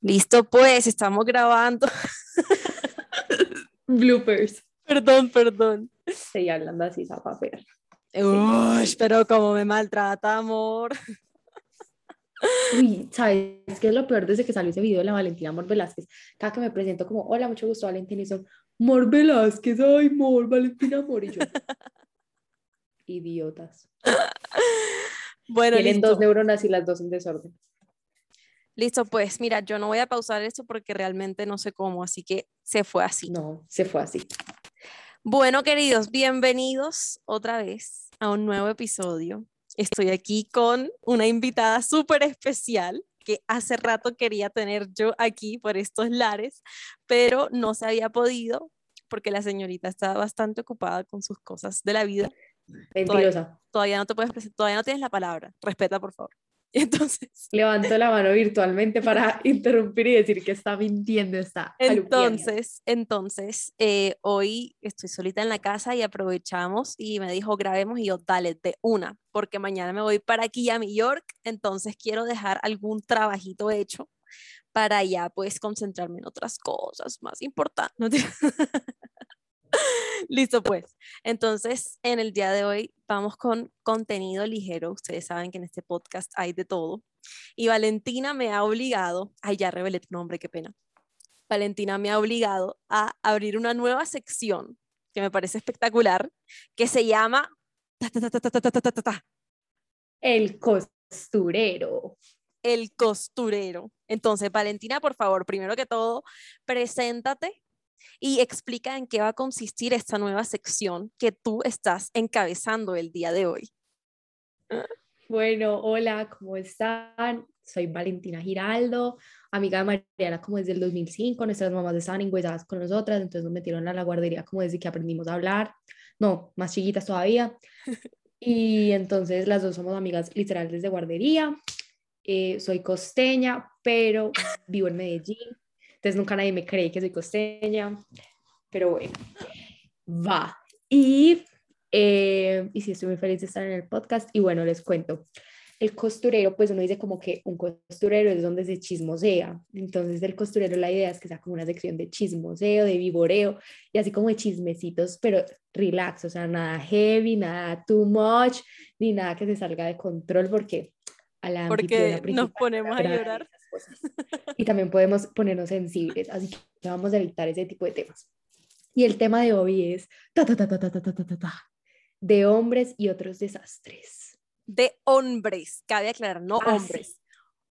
Listo, pues, estamos grabando. Bloopers. Perdón, perdón. Estoy hablando así, zapapera. Uy, pero como me maltrata, amor. Uy, ¿sabes qué es lo peor desde que salió ese video de la Valentina Mor Velázquez? Cada que me presento como, hola, mucho gusto, Valentina, y son, Mor Velázquez, ay, Mor, Valentina Mor, y yo, idiotas. Bueno, Tienen listo. dos neuronas y las dos en desorden. Listo, pues, mira, yo no voy a pausar esto porque realmente no sé cómo, así que se fue así. No, se fue así. Bueno, queridos, bienvenidos otra vez a un nuevo episodio. Estoy aquí con una invitada súper especial que hace rato quería tener yo aquí por estos lares, pero no se había podido porque la señorita estaba bastante ocupada con sus cosas de la vida. Mentirosa. Todavía no te puedes presentar, todavía no tienes la palabra. Respeta, por favor. Entonces, Levanto la mano virtualmente para interrumpir y decir que está mintiendo, está. Entonces, entonces eh, hoy estoy solita en la casa y aprovechamos y me dijo grabemos y yo dale de una, porque mañana me voy para aquí a New York, entonces quiero dejar algún trabajito hecho para ya pues concentrarme en otras cosas más importantes. Listo pues. Entonces, en el día de hoy vamos con contenido ligero. Ustedes saben que en este podcast hay de todo. Y Valentina me ha obligado, ay ya revelé tu nombre, qué pena. Valentina me ha obligado a abrir una nueva sección que me parece espectacular, que se llama El costurero. El costurero. Entonces, Valentina, por favor, primero que todo, preséntate y explica en qué va a consistir esta nueva sección que tú estás encabezando el día de hoy. Bueno, hola, ¿cómo están? Soy Valentina Giraldo, amiga de Mariana como desde el 2005, nuestras mamás estaban engüesadas con nosotras, entonces nos metieron a la guardería como desde que aprendimos a hablar, no, más chiquitas todavía, y entonces las dos somos amigas literal desde guardería, Eh, soy costeña, pero vivo en Medellín, entonces nunca nadie me cree que soy costeña, pero bueno, va. Y, eh, y sí, estoy muy feliz de estar en el podcast. Y bueno, les cuento. El costurero, pues uno dice como que un costurero es donde se chismosea. Entonces, del costurero la idea es que sea como una sección de chismoseo, de vivoreo y así como de chismecitos, pero relax, o sea, nada heavy, nada too much, ni nada que se salga de control, porque a la Porque nos ponemos a llorar. Cosas. Y también podemos ponernos sensibles, así que vamos a evitar ese tipo de temas. Y el tema de hoy es ta, ta, ta, ta, ta, ta, ta, ta, ta, ta, de hombres y otros desastres. De hombres, cabe aclarar, no Ah, sí. hombres.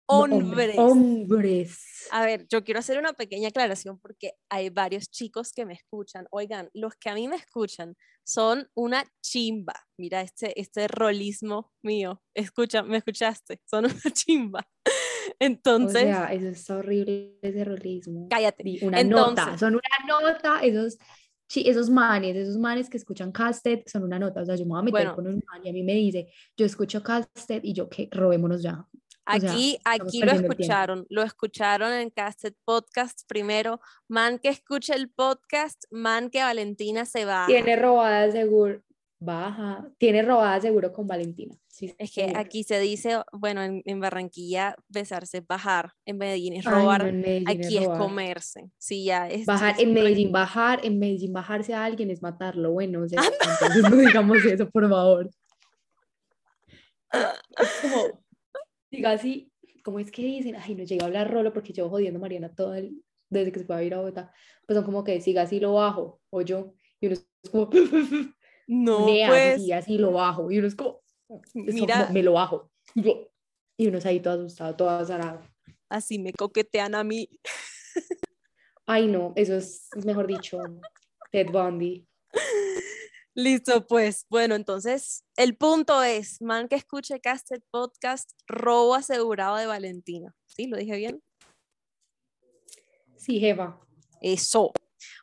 No, Hombres. Hombres. A ver, yo quiero hacer una pequeña aclaración porque hay varios chicos que me escuchan. Oigan, los que a mí me escuchan son una chimba. Mira este, este rolismo mío. Escucha, ¿me escuchaste? Son una chimba. Entonces, o sea, eso es horrible, ese rolismo. cállate. Una Entonces- nota, son una nota, esos, esos manes, esos manes que escuchan Casted son una nota. O sea, yo me voy a meter Bueno. con un man y a mí me dice, yo escucho Casted y yo, que robémonos ya. O sea, Aquí, estamos aquí lo escucharon, lo escucharon en Casted Podcast primero. Man que escuche el podcast, man que Valentina se va. Tiene robada seguro, baja, tiene robada seguro con Valentina. Sí, Es que seguro. aquí se dice, bueno, en, en Barranquilla besarse es bajar, en Medellín es Ay, no, robar, Medellín aquí es robar. comerse. Sí, ya es. Bajar es en. Medellín, bajar, en Medellín bajarse a alguien es matarlo. Bueno, o sea, entonces no digamos eso, por favor. Es como, diga así, ¿cómo es que dicen? Ay, no llega a hablar rolo porque llevo jodiendo a Mariana todo el, desde que se fue a ir a Bogotá. Pues son como que siga así lo bajo, o yo, y uno es como, No, "Nea, pues, sí, así lo bajo, y uno es como, mira, me lo bajo. Y yo- y uno es ahí todo asustado, todo azarado. así me coquetean a mí. Ay, no, eso es, mejor dicho, Ted Bundy. Listo, pues, bueno, entonces el punto es, man que escuche Casted Podcast, robo asegurado de Valentina. ¿Sí? ¿Lo dije bien? Sí, jefa. Eso.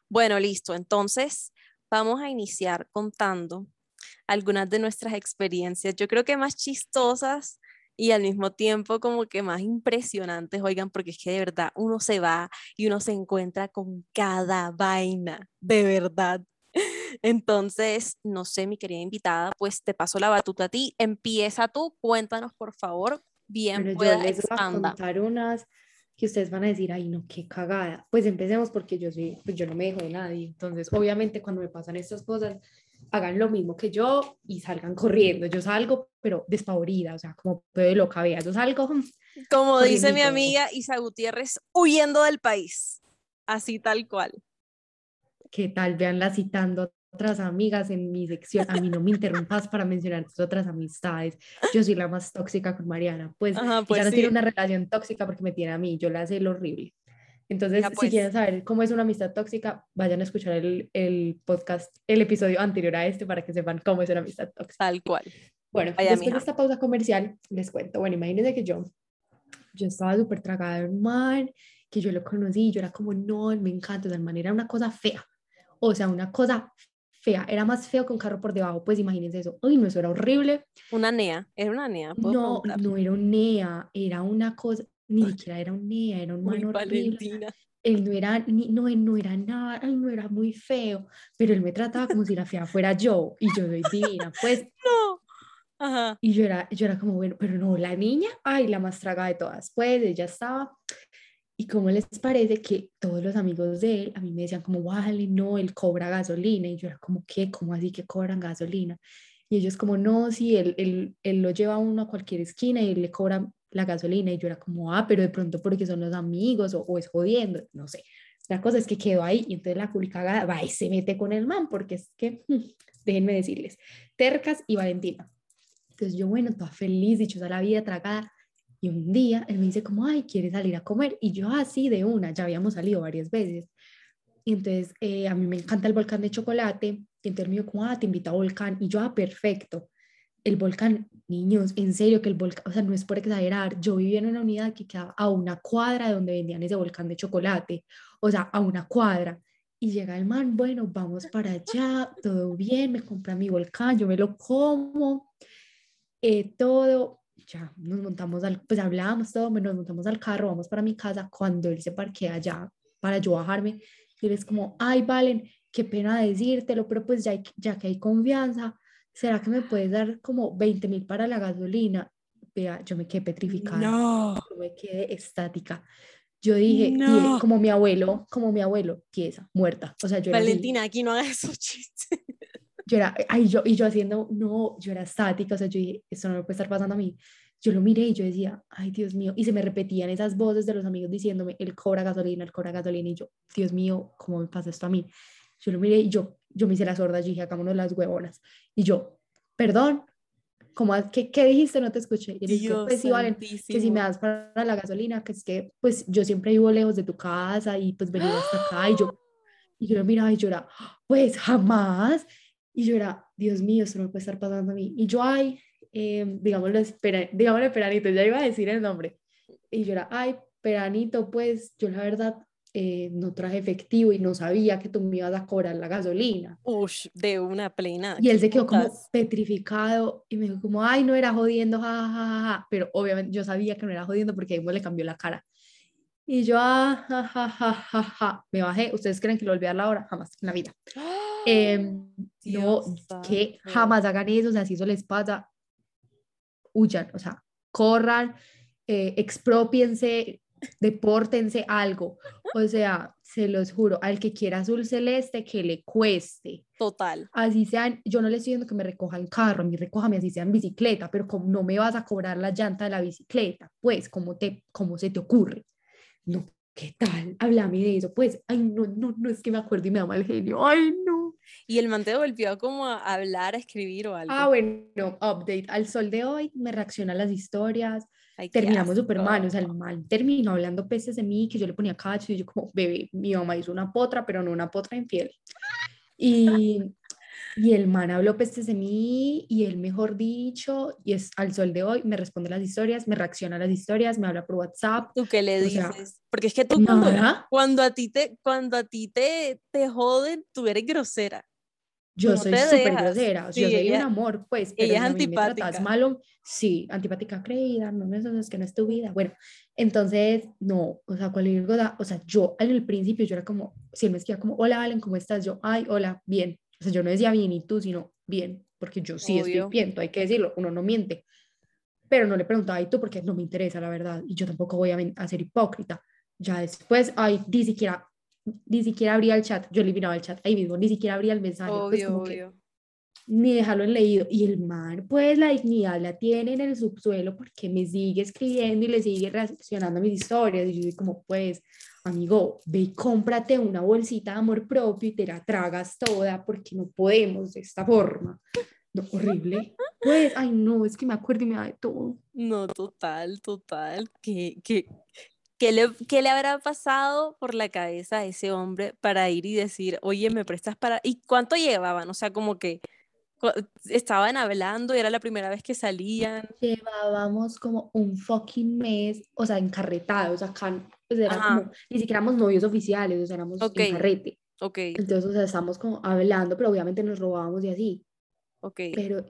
Bueno, listo. Entonces, vamos a iniciar contando algunas de nuestras experiencias. Yo creo que más chistosas y al mismo tiempo como que más impresionantes, oigan, porque es que de verdad uno se va y uno se encuentra con cada vaina, de verdad. Entonces, no sé, mi querida invitada, pues te paso la batuta a ti. Empieza tú, cuéntanos por favor, bien yo pueda les voy a contar unas que ustedes van a decir, ay, no, qué cagada. Pues empecemos porque yo soy, pues yo no me dejo de nadie. Entonces, obviamente, cuando me pasan estas cosas, hagan lo mismo que yo y salgan corriendo. Yo salgo, pero despavorida, o sea, como de loca, vea, yo salgo. Como dice mi amiga Isa Gutiérrez, huyendo del país, así tal cual. ¿Qué tal? Veanla citando otras amigas en mi sección. A mí no me interrumpas para mencionar tus otras amistades. Yo soy la más tóxica con Mariana. Pues, ya pues no tiene una relación tóxica porque me tiene a mí. Yo la sé lo horrible. Entonces, si pues. quieren saber cómo es una amistad tóxica, vayan a escuchar el, el, podcast, el episodio anterior a este para que sepan cómo es una amistad tóxica. Tal cual. Bueno, después de esta pausa comercial, les cuento. Bueno, imagínense que yo, yo estaba súper tragada de un man, que yo lo conocí, yo era como, no, me encanta, de manera una cosa fea. O sea, una cosa fea, era más feo que un carro por debajo, pues imagínense eso. Uy, no, eso era horrible. Una NEA, era una NEA. No, no era un NEA, era una cosa, ni siquiera era un NEA, era un man horrible. Él no era, ni, no, él no era nada, él no era muy feo, pero él me trataba como si la fea fuera yo y yo soy divina, pues. No. Ajá. Y yo era, yo era como, bueno, pero no, la niña, ay, la más traga de todas, pues ella estaba. ¿Y cómo les parece que todos los amigos de él a mí me decían como, vale, no, él cobra gasolina? Y yo era como, ¿qué? ¿Cómo así que cobran gasolina? Y ellos como, no, sí, él, él, él lo lleva a uno a cualquier esquina y él le cobra la gasolina y yo era como, ah, pero de pronto porque son los amigos o, es jodiendo, no sé. La cosa es que quedó ahí y entonces la culicagada va y se mete con el man porque es que, déjenme decirles, Tercas y Valentina. Entonces yo, bueno, toda feliz, dichosa la vida, tragada. Y un día él me dice como, ay, ¿quieres salir a comer? Y yo así de una, ya habíamos salido varias veces. Y entonces eh, a mí me encanta el volcán de chocolate. Y entonces me dijo como, ah, te invito a volcán. Y yo, ah, perfecto el volcán, niños, en serio que el volcán, o sea, no es por exagerar, yo vivía en una unidad que quedaba a una cuadra de donde vendían ese volcán de chocolate, o sea, a una cuadra. Y llega el man, bueno, vamos para allá, todo bien, me compra mi volcán, yo me lo como, eh, todo, ya nos montamos al, pues hablábamos todo, nos montamos al carro, vamos para mi casa, cuando él se parquea allá para yo bajarme, y él es como, ay, Valen, qué pena decírtelo, pero pues ya, ya que hay confianza, ¿será que me puedes dar como 20 mil para la gasolina? Vea, yo me quedé petrificada. No. Yo me quedé estática. Yo dije, no. como mi abuelo, como mi abuelo, tiesa, muerta. O sea, yo Valentina, aquí no hagas esos chistes. Yo era, ay, yo, y yo haciendo, no, yo era estática, o sea, yo dije, esto no me puede estar pasando a mí. Yo lo miré y yo decía, ay, Dios mío, y se me repetían esas voces de los amigos diciéndome, él cobra gasolina, él cobra gasolina, y yo, Dios mío, ¿cómo me pasa esto a mí? Yo lo miré y yo, yo me hice la sorda, yo dije, hagámonos las huevonas. Y yo, perdón, ¿cómo, qué, ¿qué dijiste? No te escuché. Y dije, pues sí, Valen, que si me das para la gasolina, que es que pues yo siempre vivo lejos de tu casa y pues venía hasta acá. Y yo, y yo lo miraba y yo era, pues jamás. Y yo era, Dios mío, esto no me puede estar pasando a mí. Y yo, ay, eh, digámoslo, espera, digámosle Peranito, ya iba a decir el nombre. Y yo era, ay, Peranito, pues yo la verdad eh, no traje efectivo y no sabía que tú me ibas a cobrar la gasolina. Ush, de una plena. Y él se quedó como petrificado y me dijo como, ay, no era jodiendo, jajaja, pero obviamente yo sabía que no era jodiendo porque ahí le cambió la cara. Y yo, ah, ja, me bajé. ¿Ustedes creen que lo olvidar la hora? Jamás en la vida. Eh, no, que jamás hagan eso, o sea, si eso les pasa, huyan, o sea, corran, eh, expropiense, depórtense algo. O sea, se los juro, al que quiera azul celeste, que le cueste. Total. Así sean, yo no le estoy diciendo que me recoja en carro, a mí recójame así sea en bicicleta, pero como no me vas a cobrar la llanta de la bicicleta, pues, ¿cómo, te, cómo se te ocurre? No, ¿qué tal? Háblame de eso, pues, ay, no, no, no, es que me acuerdo y me da mal genio, ay, no. Y el man te volvió como a hablar, a escribir o algo. Ah, bueno, update. Al sol de hoy me reacciona a las historias, terminamos súper mal, o sea, el mal terminó hablando peces de mí, que yo le ponía cacho, y yo como, bebé, mi mamá hizo una potra, pero no una potra infiel. Y, y el man habló peces de mí, y él, mejor dicho, y es al sol de hoy, me responde las historias, me reacciona a las historias, me habla por WhatsApp. ¿Tú qué le dices? Porque es que tú cuando, cuando, a ti te, cuando a ti te, te joden, tú eres grosera yo soy súper grosera, yo soy un amor, pues, pero ella es antipática. Me malo, sí, antipática creída, no, eso es que no es tu vida, bueno, entonces, no, o sea, cualquier cosa, o sea, yo el principio yo era como, si él me decía como, hola Valen, ¿cómo estás? Yo, ay, hola, bien, o sea, yo no decía bien y tú, sino bien, porque yo sí estoy bien, hay que decirlo, uno no miente, pero no le preguntaba, ¿y tú? Porque no me interesa, la verdad, y yo tampoco voy a, a ser hipócrita. Ya después, ay, ni siquiera, ni siquiera abría el chat, yo eliminaba el chat ahí mismo, ni siquiera abría el mensaje. pues Obvio, como que obvio. ni dejarlo en leído. Y el man, pues la dignidad la tiene en el subsuelo porque me sigue escribiendo y le sigue reaccionando a mis historias. Y yo digo como, pues, amigo, ve cómprate una bolsita de amor propio y te la tragas toda porque no podemos de esta forma. No, horrible. Pues, ay, no, es que me acuerdo y me da de todo. No, total, total. ¿Qué, qué, qué le, qué le habrá pasado por la cabeza a ese hombre para ir y decir, oye, me prestas para... ¿Y cuánto llevaban? O sea, como que estaban hablando y era la primera vez que salían. Llevábamos como un fucking mes, o sea, encarretados acá. Pues era como, ni siquiera éramos novios oficiales, o sea, éramos Ok. en carrete. Ok, Entonces, o sea, estamos como hablando, pero obviamente nos robábamos y así. ok. Pero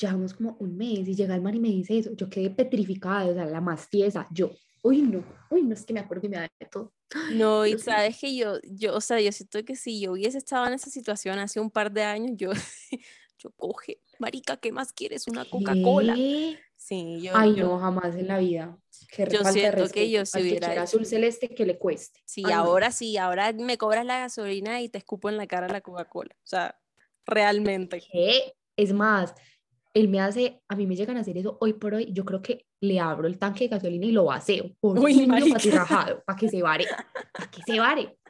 llevamos como un mes y llega el man y me dice eso. Yo quedé petrificada, o sea, la más tiesa. Yo, uy, no, uy, no es que me acuerdo y me da de todo. No, y sabes que yo, yo, o sea, yo siento que si yo hubiese estado en esa situación hace un par de años, yo, yo coge, marica, ¿qué más quieres? Una Coca-Cola. Sí, yo, Ay, yo- no, jamás en la vida. Qué Yo falta siento que yo si hubiera azul celeste que le cueste. sí, Ay, no. ahora sí, ahora me cobras la gasolina y te escupo en la cara la Coca-Cola. O sea, realmente. ¿Qué? Es más, él me hace, a mí me llegan a hacer eso hoy por hoy. Yo creo que le abro el tanque de gasolina y lo vaceo. Por Uy, patirrajado, para que se vare. Para que se vare.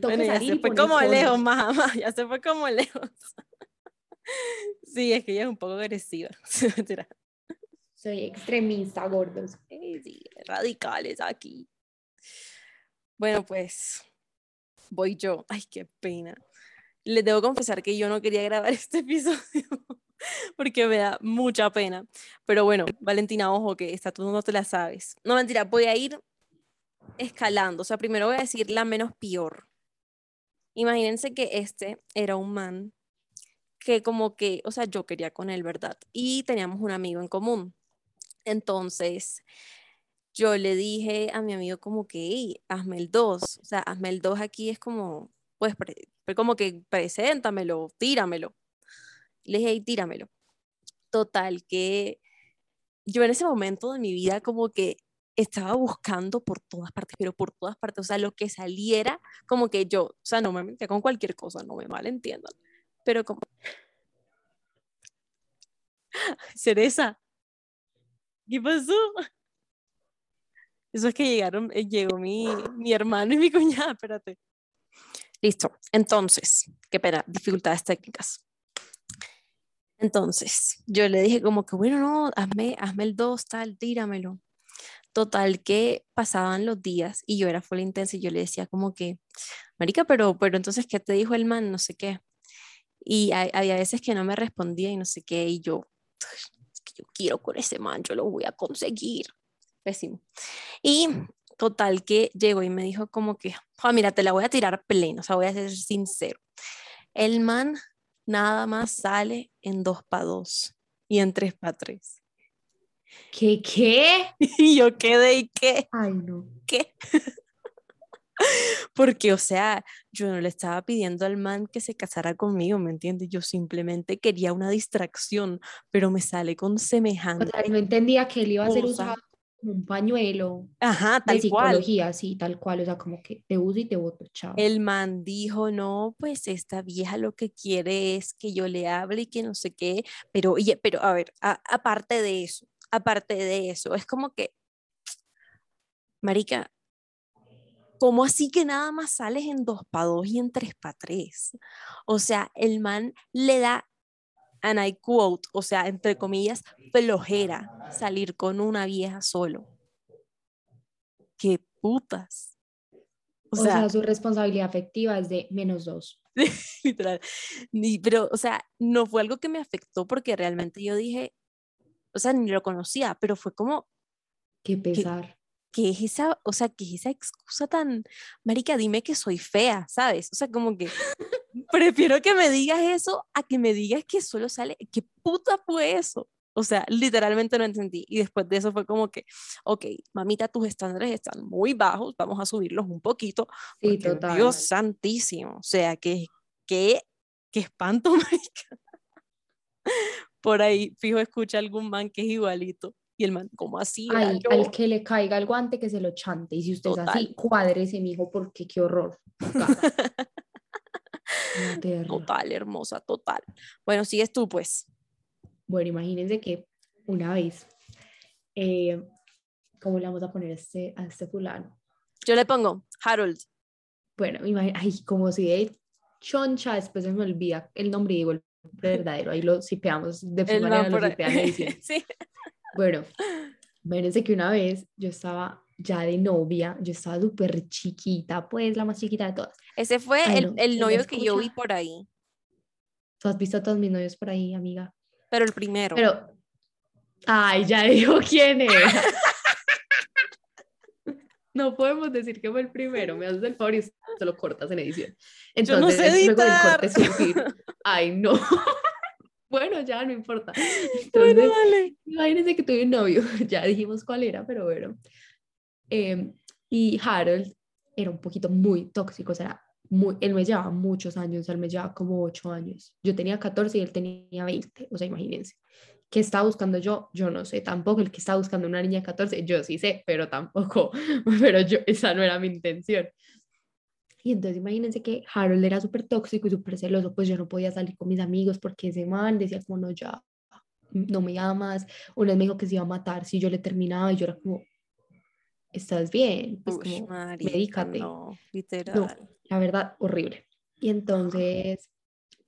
Bueno, ya se fue como lejos, mamá, ya se fue como lejos. Sí, es que ella es un poco agresiva. Soy extremista, gordos. Sí, sí, radicales aquí. Bueno, pues voy yo. Ay, qué pena. Les debo confesar que yo no quería grabar este episodio porque me da mucha pena. Pero bueno, Valentina, ojo que esta tú no te la sabes. No, mentira, voy a ir escalando. O sea, primero voy a decir la menos peor. Imagínense que este era un man que como que, o sea, yo quería con él, ¿verdad? Y teníamos un amigo en común. Entonces, yo le dije a mi amigo como que, "Ey, hazme el 2, o sea, hazme el 2 aquí es como, pues, como que preséntamelo, tíramelo. Le dije, "Ey, tíramelo. Total, que yo en ese momento de mi vida como que estaba buscando por todas partes, pero por todas partes, o sea, lo que saliera, como que yo, o sea, no me metía con cualquier cosa, no me malentiendan, pero como... Cereza, ¿qué pasó? Eso es que llegaron, eh, llegó mi, mi hermano y mi cuñada, espérate. Listo, entonces, qué pena, dificultades técnicas. Entonces, yo le dije como que, bueno, no, hazme, hazme el 2, tal, tíramelo. Total que pasaban los días y yo era full intensa y yo le decía como que, marica, pero, pero entonces, ¿qué te dijo el man? No sé qué. Y hay- había veces que no me respondía y no sé qué, y yo, es que yo quiero con ese man, yo lo voy a conseguir. Pésimo. Y total que llegó y me dijo como que, "Ah, mira, te la voy a tirar pleno, o sea, voy a ser sincero. El man nada más sale en dos para dos y en tres para tres. ¿Qué? ¿Qué? Y yo quedé y qué, Ay, no. qué. Porque, o sea, yo no le estaba pidiendo al man que se casara conmigo, ¿me entiendes? Yo simplemente quería una distracción, pero me sale con O semejante. sea, no entendía que él iba a ser usado como un pañuelo Ajá, de tal cual. psicología, sí, tal cual. O sea, como que te uso y te voto, chao. El man dijo, no, pues esta vieja lo que quiere es que yo le hable y que no sé qué, pero, oye, pero a ver, a- aparte de eso, aparte de eso, es como que, marica, ¿cómo así que nada más sales en dos para dos y en tres para tres? O sea, el man le da, and I quote, o sea, entre comillas, flojera salir con una vieja solo. ¡Qué putas! O sea, su responsabilidad afectiva es de menos dos. literal. Ni, pero, o sea, no fue algo que me afectó porque realmente yo dije, o sea, ni lo conocía, pero fue como, Qué pesar. ¿qué es esa, o sea, qué es esa excusa tan, marica, dime que soy fea, ¿sabes? O sea, como que prefiero que me digas eso a que me digas que solo sale, ¿qué puta fue eso? O sea, literalmente no entendí. Y después de eso fue como que, ok, mamita, tus estándares están muy bajos, vamos a subirlos un poquito. Sí, porque, total. Dios santísimo. O sea, que, que, que espanto, marica. Por ahí, fijo, escucha algún man que es igualito. Y el man, ¿cómo así? Ay, yo". al que le caiga el guante que se lo chante. Y si usted es así, cuádrese, mijo, porque qué horror. Total, hermosa, total. Bueno, sigues tú, pues. Bueno, imagínense que una vez, eh, ¿cómo le vamos a poner a este, a este fulano? Yo le pongo Harold. Bueno, imagi- ay, como si de choncha, después se me olvida el nombre y digo el verdadero, ahí lo sipeamos, de El manera lo sipean sí. Bueno, imagínense que una vez yo estaba ya de novia, yo estaba súper chiquita, pues la más chiquita de todas. Ese fue Ay, el, no, el novio que yo vi por ahí, Tú has visto a todos mis novios por ahí, amiga. pero el primero. Pero, ay, ya dijo quién era. No podemos decir que fue el primero, me haces el favor y se lo cortas en edición. Yo no Entonces, sé luego del editar. corte surgir, ay, no. Bueno, ya no importa. Bueno, Entonces, dale. imagínense que tuve un novio, ya dijimos cuál era, pero bueno. Em, y Harold era un poquito muy tóxico, o sea, muy, él me llevaba muchos años, él me llevaba como 8 años. Yo tenía 14 y él tenía 20, o sea, imagínense. ¿Qué estaba buscando yo? Yo no sé tampoco. El que estaba buscando una niña de 14, yo sí sé, pero tampoco, pero yo, esa no era mi intención. Y entonces imagínense que Harold era súper tóxico y súper celoso, pues yo no podía salir con mis amigos porque ese man decía como, no, ya, no me amas. Una vez me dijo que se iba a matar si yo le terminaba y yo era como, ¿estás bien? Pues Ush, como, marica, medícate. No, literal. la verdad, horrible. Y entonces,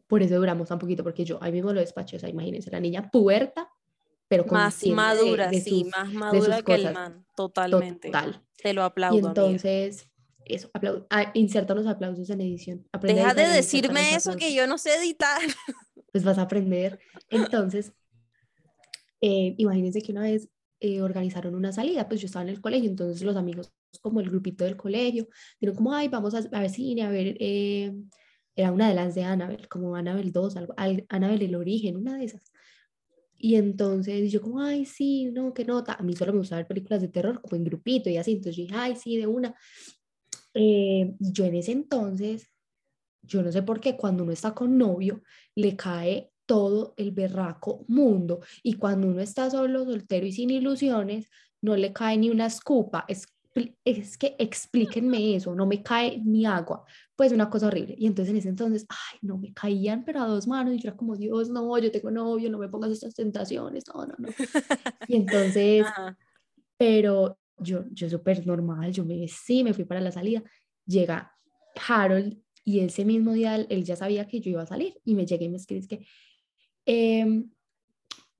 por eso duramos tan poquito, porque yo ahí mismo lo despaché, o sea, imagínense, la niña puberta, pero Más consciente de- madura, de sí, sus- más sus madura que el cosas. man, totalmente. Total. Te lo aplaudo. Y entonces, eso, aplau- ah, inserta los aplausos en edición. Aprende Deja de editar decirme eso que yo no sé editar. Pues vas a aprender. Entonces, eh, imagínense que una vez eh, organizaron una salida, pues yo estaba en el colegio, entonces los amigos, como el grupito del colegio, dijeron como, ay, vamos a, a ver cine, a ver, eh, era una de las de Annabelle, como Annabelle 2, algo, al- Annabelle el origen, una de esas. Y entonces yo como, ay, sí, no, qué nota. A mí solo me gusta ver películas de terror, como en grupito y así. Entonces yo dije, ay, sí, de una. Eh, yo en ese entonces, yo no sé por qué, cuando uno está con novio, le cae todo el berraco mundo. Y cuando uno está solo, soltero y sin ilusiones, no le cae ni una escupa. Es, es que explíquenme eso, no me cae ni agua. Pues una cosa horrible. Y entonces en ese entonces, ay, no me caían, pero a dos manos. Y yo era como, Dios, no, yo tengo novio, no me pongas estas tentaciones, no, no, no. Y entonces, Ajá. pero yo, yo súper normal, yo me vestí, me fui para la salida. Llega Harold y ese mismo día él, ya sabía que yo iba a salir y me llega y me escribe es que, em,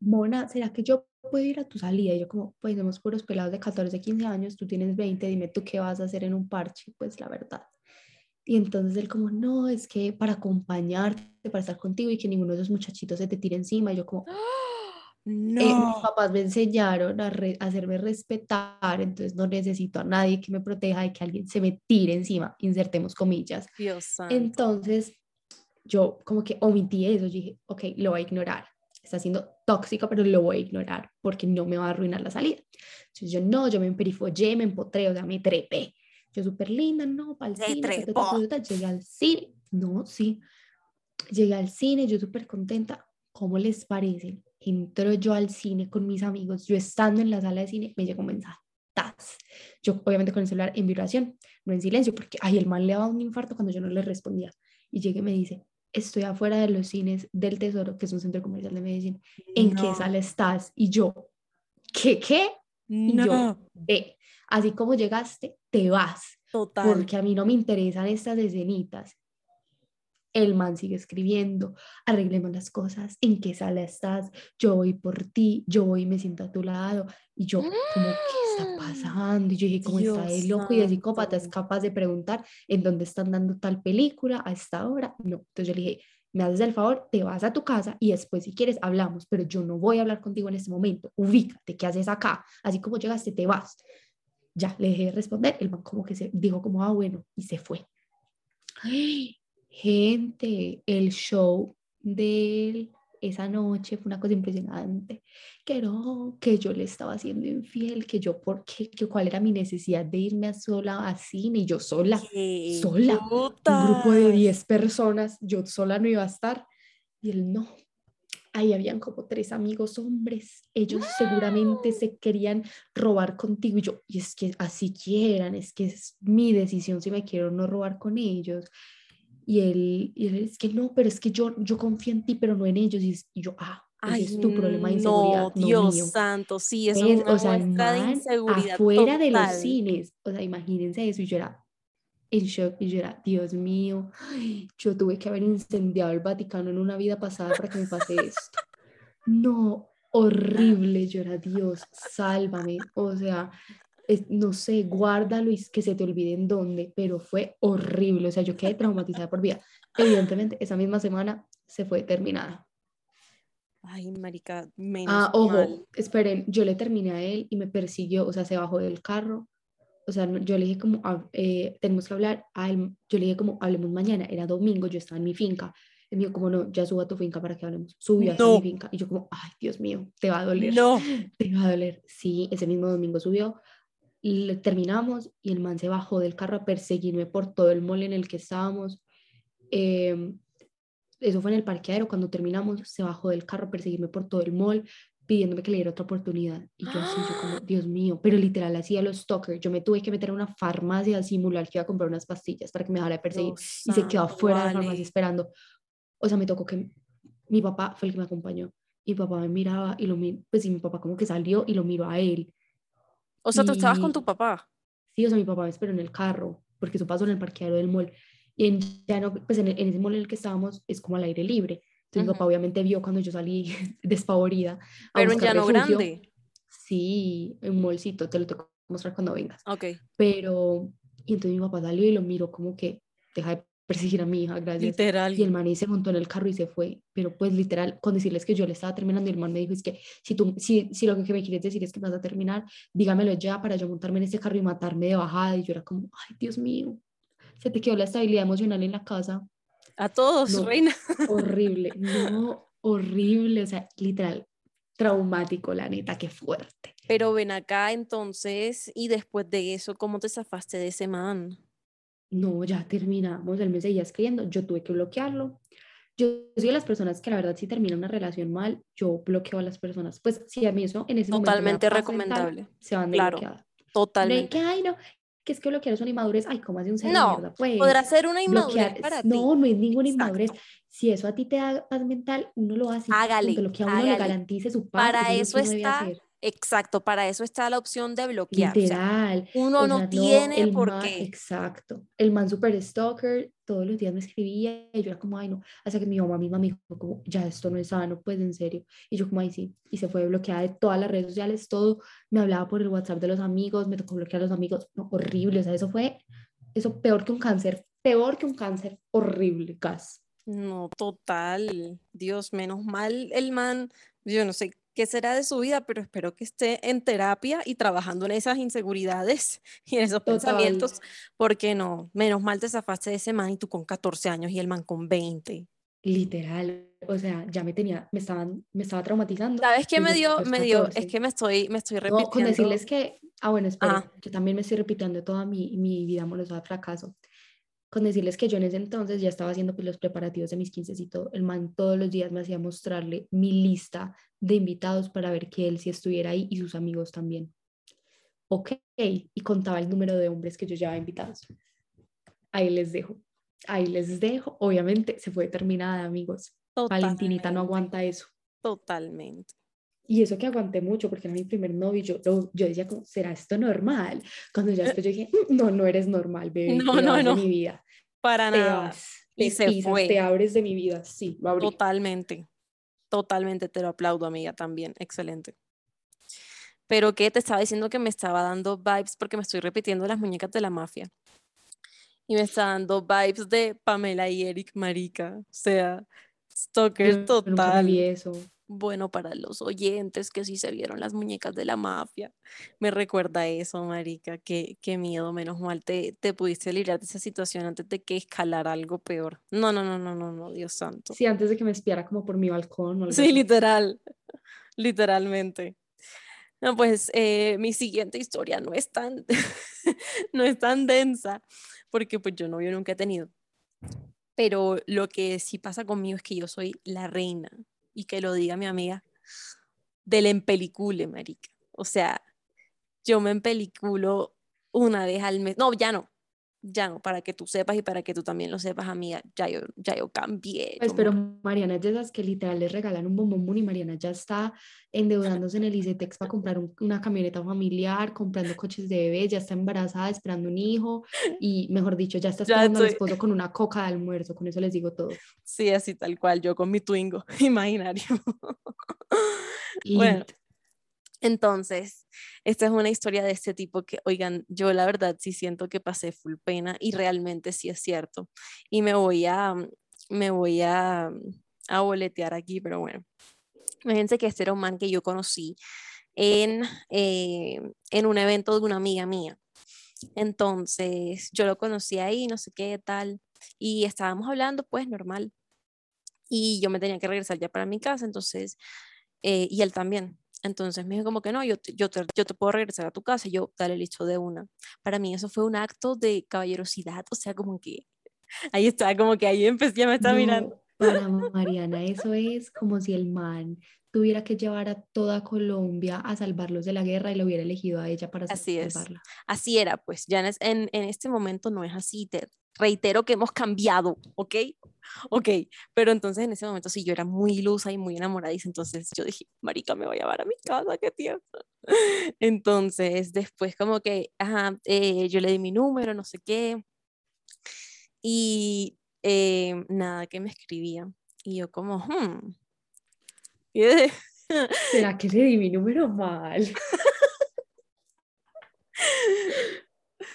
Mona, ¿será que yo puedo ir a tu salida? Y yo como, pues somos puros pelados de 14, 15 años, tú tienes 20, dime tú qué vas a hacer en un parche, pues la verdad. Y entonces él como, no, es que para acompañarte, para estar contigo y que ninguno de esos muchachitos se te tire encima. Y yo como, eh, mis No. papás me enseñaron a, re- a hacerme respetar, entonces no necesito a nadie que me proteja de que alguien se me tire encima, insertemos comillas. Dios santo. Entonces, yo como que omití eso, yo dije, ok, lo voy a ignorar. Está siendo tóxico, pero lo voy a ignorar porque no me va a arruinar la salida. Entonces yo no, yo me emperifollé, me empotré, o sea, me trepé. Yo súper linda, no, para el Se cine, ta, ta, ta, llegué al cine, no, sí, llegué al cine, yo súper contenta. ¿Cómo les parece? Entro yo al cine con mis amigos, yo estando en la sala de cine, me llegó un mensaje. tas. Yo obviamente con el celular en vibración, no en silencio, porque ay, el mal le daba un infarto cuando yo no le respondía. Y llegué y me dice, estoy afuera de los cines del Tesoro, que es un centro comercial de Medellín. ¿En qué No. sala estás? Y yo, ¿qué qué? Y yo, No. ve, así como llegaste, te vas, Total. porque a mí no me interesan estas escenitas. El man sigue escribiendo, arreglemos las cosas, ¿en qué sala estás? Yo voy por ti, yo voy y me siento a tu lado. Y yo, como, ¿qué está pasando? Y yo dije, ¿cómo está de Dios loco y de psicópata? Es capaz de preguntar en dónde están dando tal película a esta hora. No, entonces yo le dije, me haces el favor, te vas a tu casa y después si quieres hablamos, pero yo no voy a hablar contigo en este momento. Ubícate, ¿qué haces acá? Así como llegaste, te vas. Ya, le dejé de responder, el man como que se dijo como, ah, bueno, y se fue. Ay, gente, el show de esa noche fue una cosa impresionante, que no, que yo le estaba haciendo infiel, que yo, ¿por qué? Que cuál era mi necesidad de irme a sola a cine y yo sola, ¡Qué sola, un grupo de putas! 10 personas, yo sola no iba a estar, y él no. ahí habían como tres amigos hombres, ellos seguramente se querían robar contigo y yo, y es que así quieran, es que es mi decisión si me quiero o no robar con ellos. Y él, y él es que no, pero es que yo, yo confío en ti, pero no en ellos. Y, yo, ah, ese es tu problema de inseguridad. No, Dios santo, sí, eso es, una o sea, de inseguridad. Afuera de los cines, o sea, imagínense eso. Y yo era en shock, y yo era, Dios mío, yo tuve que haber incendiado el Vaticano en una vida pasada para que me pase esto. No, horrible, yo era, Dios, sálvame. O sea, no sé, guárdalo y que se te olvide en dónde, pero fue horrible, o sea, yo quedé traumatizada por vida. Evidentemente, esa misma semana se fue terminada. Ay, marica, menos Ah, ojo, esperen, yo le terminé a él y me persiguió, o sea, se bajó del carro, o sea, yo le dije como, eh, tenemos que hablar, a él, yo le dije como, hablemos mañana, era domingo, yo estaba en mi finca, y me dijo como, no, ya suba a tu finca para que hablemos, subió a mi finca, y yo como, ay, Dios mío, te va a doler, no. te va a doler, sí, ese mismo domingo subió, y terminamos y el man se bajó del carro a perseguirme por todo el mall en el que estábamos. Em, eso fue en el parqueadero, cuando terminamos se bajó del carro a perseguirme por todo el mall pidiéndome que le diera otra oportunidad. Y yo así, yo como, Dios mío, pero literal hacía los stalkers. Yo me tuve que meter a una farmacia a simular que iba a comprar unas pastillas para que me dejara de perseguir. y se quedó afuera de la farmacia esperando. O sea, me tocó que mi papá fue el que me acompañó. Mi papá me miraba y lo pues y mi papá como que salió y lo miró a él. O sea, tú estabas con tu papá. Sí, o sea, mi papá me esperó en el carro, porque eso pasó en el parqueadero del mall. Y en, ya no, pues en, ese mall en el que estábamos es como al aire libre. Entonces mi papá obviamente vio cuando yo salí despavorida. Pero en Llano Grande. Sí, en un mallcito, te lo tengo que mostrar cuando vengas. Ok. Pero, y entonces mi papá salió y lo miró como que deja de perseguir a mi hija, gracias. Literal. Y el man se montó en el carro y se fue. Pero pues literal, con decirles que yo le estaba terminando, y el man me dijo, es que si, tú, si, si lo que me quieres decir es que vas a terminar, dígamelo ya para yo montarme en este carro y matarme de bajada. Y yo era como, ay, Dios mío, se te quedó la estabilidad emocional en la casa. A todos, reina. Horrible, no, horrible, o sea, literal, traumático, la neta, qué fuerte. Pero ven acá entonces, y después de eso, ¿cómo te zafaste de ese man? No, ya terminamos, él me seguía escribiendo, yo tuve que bloquearlo. Yo soy de las personas que la verdad si termina una relación mal, yo bloqueo a las personas. Pues si a mí eso en ese Totalmente momento recomendable. se van de claro, Totalmente. que, ay, no, que es que bloquear es una inmadurez. Ay, ¿cómo hace un ser no, mierda? Pues, podrá ser una inmadurez para ti. No, no es ninguna inmadurez. Si eso a ti te da paz mental, uno lo hace. Hágale, lo que a uno le garantice su paz. Para eso está Exacto, para eso está la opción de bloquear. Literal. uno no tiene por qué. Exacto. El man super stalker todos los días me escribía y yo era como, ay no, hasta que mi mamá misma me dijo como, ya esto no es sano, pues en serio. Y yo como, ay sí, y se fue bloqueada de todas las redes sociales, todo, me hablaba por el WhatsApp de los amigos, me tocó bloquear a los amigos, no, horrible, o sea, eso fue, eso peor que un cáncer, peor que un cáncer, horrible, gas. No, total, Dios, menos mal el man, yo no sé qué será de su vida, pero espero que esté en terapia y trabajando en esas inseguridades y en esos pensamientos, porque no, menos mal te zafaste de ese man y tú con 14 años y el man con 20. Literal, o sea, ya me tenía, me estaban, me estaba traumatizando. ¿Sabes qué me dio? Me dio, es que me estoy, me estoy repitiendo. No, con decirles que, ah, bueno, espera, yo también me estoy repitiendo toda mi, mi vida amorosa de fracaso con decirles que yo en ese entonces ya estaba haciendo pues, los preparativos de mis 15 y todo, el man todos los días me hacía mostrarle mi lista de invitados para ver que él sí estuviera ahí y sus amigos también. Ok, y contaba el número de hombres que yo llevaba invitados. Ahí les dejo, ahí les dejo. Obviamente se fue terminada, amigos. Valentinita no aguanta eso. Totalmente. Y eso que aguanté mucho, porque era mi primer novio, yo, yo, yo decía, como, ¿será esto normal? Cuando ya después yo dije, mm, no, no eres normal, bebé. No, no, no. De mi vida. Para nada. y se fue. Te abres de mi vida, sí, va a abrir. Totalmente. Totalmente te lo aplaudo, amiga, también. Excelente. Pero que te estaba diciendo que me estaba dando vibes porque me estoy repitiendo las muñecas de la mafia. Y me está dando vibes de Pamela y Eric Marica. O sea, stalker total. eso bueno para los oyentes que sí se vieron las muñecas de la mafia. Me recuerda eso, Marica, qué, qué miedo, menos mal te, te pudiste librar de esa situación antes de que escalara algo peor. No, no, no, no, no, no, Dios santo. Sí, antes de que me espiara como por mi balcón. sí, literal, literalmente. No, pues eh, mi siguiente historia no es tan, no es tan densa, porque pues yo novio nunca he tenido. Pero lo que sí pasa conmigo es que yo soy la reina y que lo diga mi amiga, del empelicule, marica. O sea, yo me empeliculo una vez al mes. No, ya no. Ya no, para que tú sepas y para que tú también lo sepas, amiga, ya yo, ya yo cambié. Pues, pero Mariana es de esas que literal le regalan un bombón y Mariana ya está endeudándose en el ICETEX para comprar una camioneta familiar, comprando coches de bebé, ya está embarazada, esperando un hijo y, mejor dicho, ya está esperando al esposo con una coca de almuerzo, con eso les digo todo. Sí, así tal cual, yo con mi Twingo imaginario. bueno, entonces, esta es una historia de este tipo que, oigan, yo la verdad sí siento que pasé full pena y realmente sí es cierto. Y me voy a, me voy a, a boletear aquí, pero bueno. Imagínense que este era un man que yo conocí en, eh, en un evento de una amiga mía. Entonces, yo lo conocí ahí, no sé qué tal, y estábamos hablando, pues normal. Y yo me tenía que regresar ya para mi casa, entonces, eh, y él también. Entonces me dijo como que no, yo te, yo, te, yo te puedo regresar a tu casa. Y yo, dale, listo, de una. Para mí eso fue un acto de caballerosidad, o sea, como que ahí está, como que ahí empecé, ya me está mirando. Para Mariana, eso es como si el man tuviera que llevar a toda Colombia a salvarlos de la guerra y lo hubiera elegido a ella para así salvarla. Es. Así era, pues ya en, en, en este momento no es así. Te reitero que hemos cambiado, ¿ok? ok, pero entonces en ese momento sí, yo era muy ilusa y muy enamoradiza, entonces yo dije, marica, me voy a llevar a mi casa, qué tiempo. Entonces después como que, ajá, eh, yo le di mi número, no sé qué, y eh, nada, que me escribía, y yo como, hmm. ¿Será que le di mi número mal?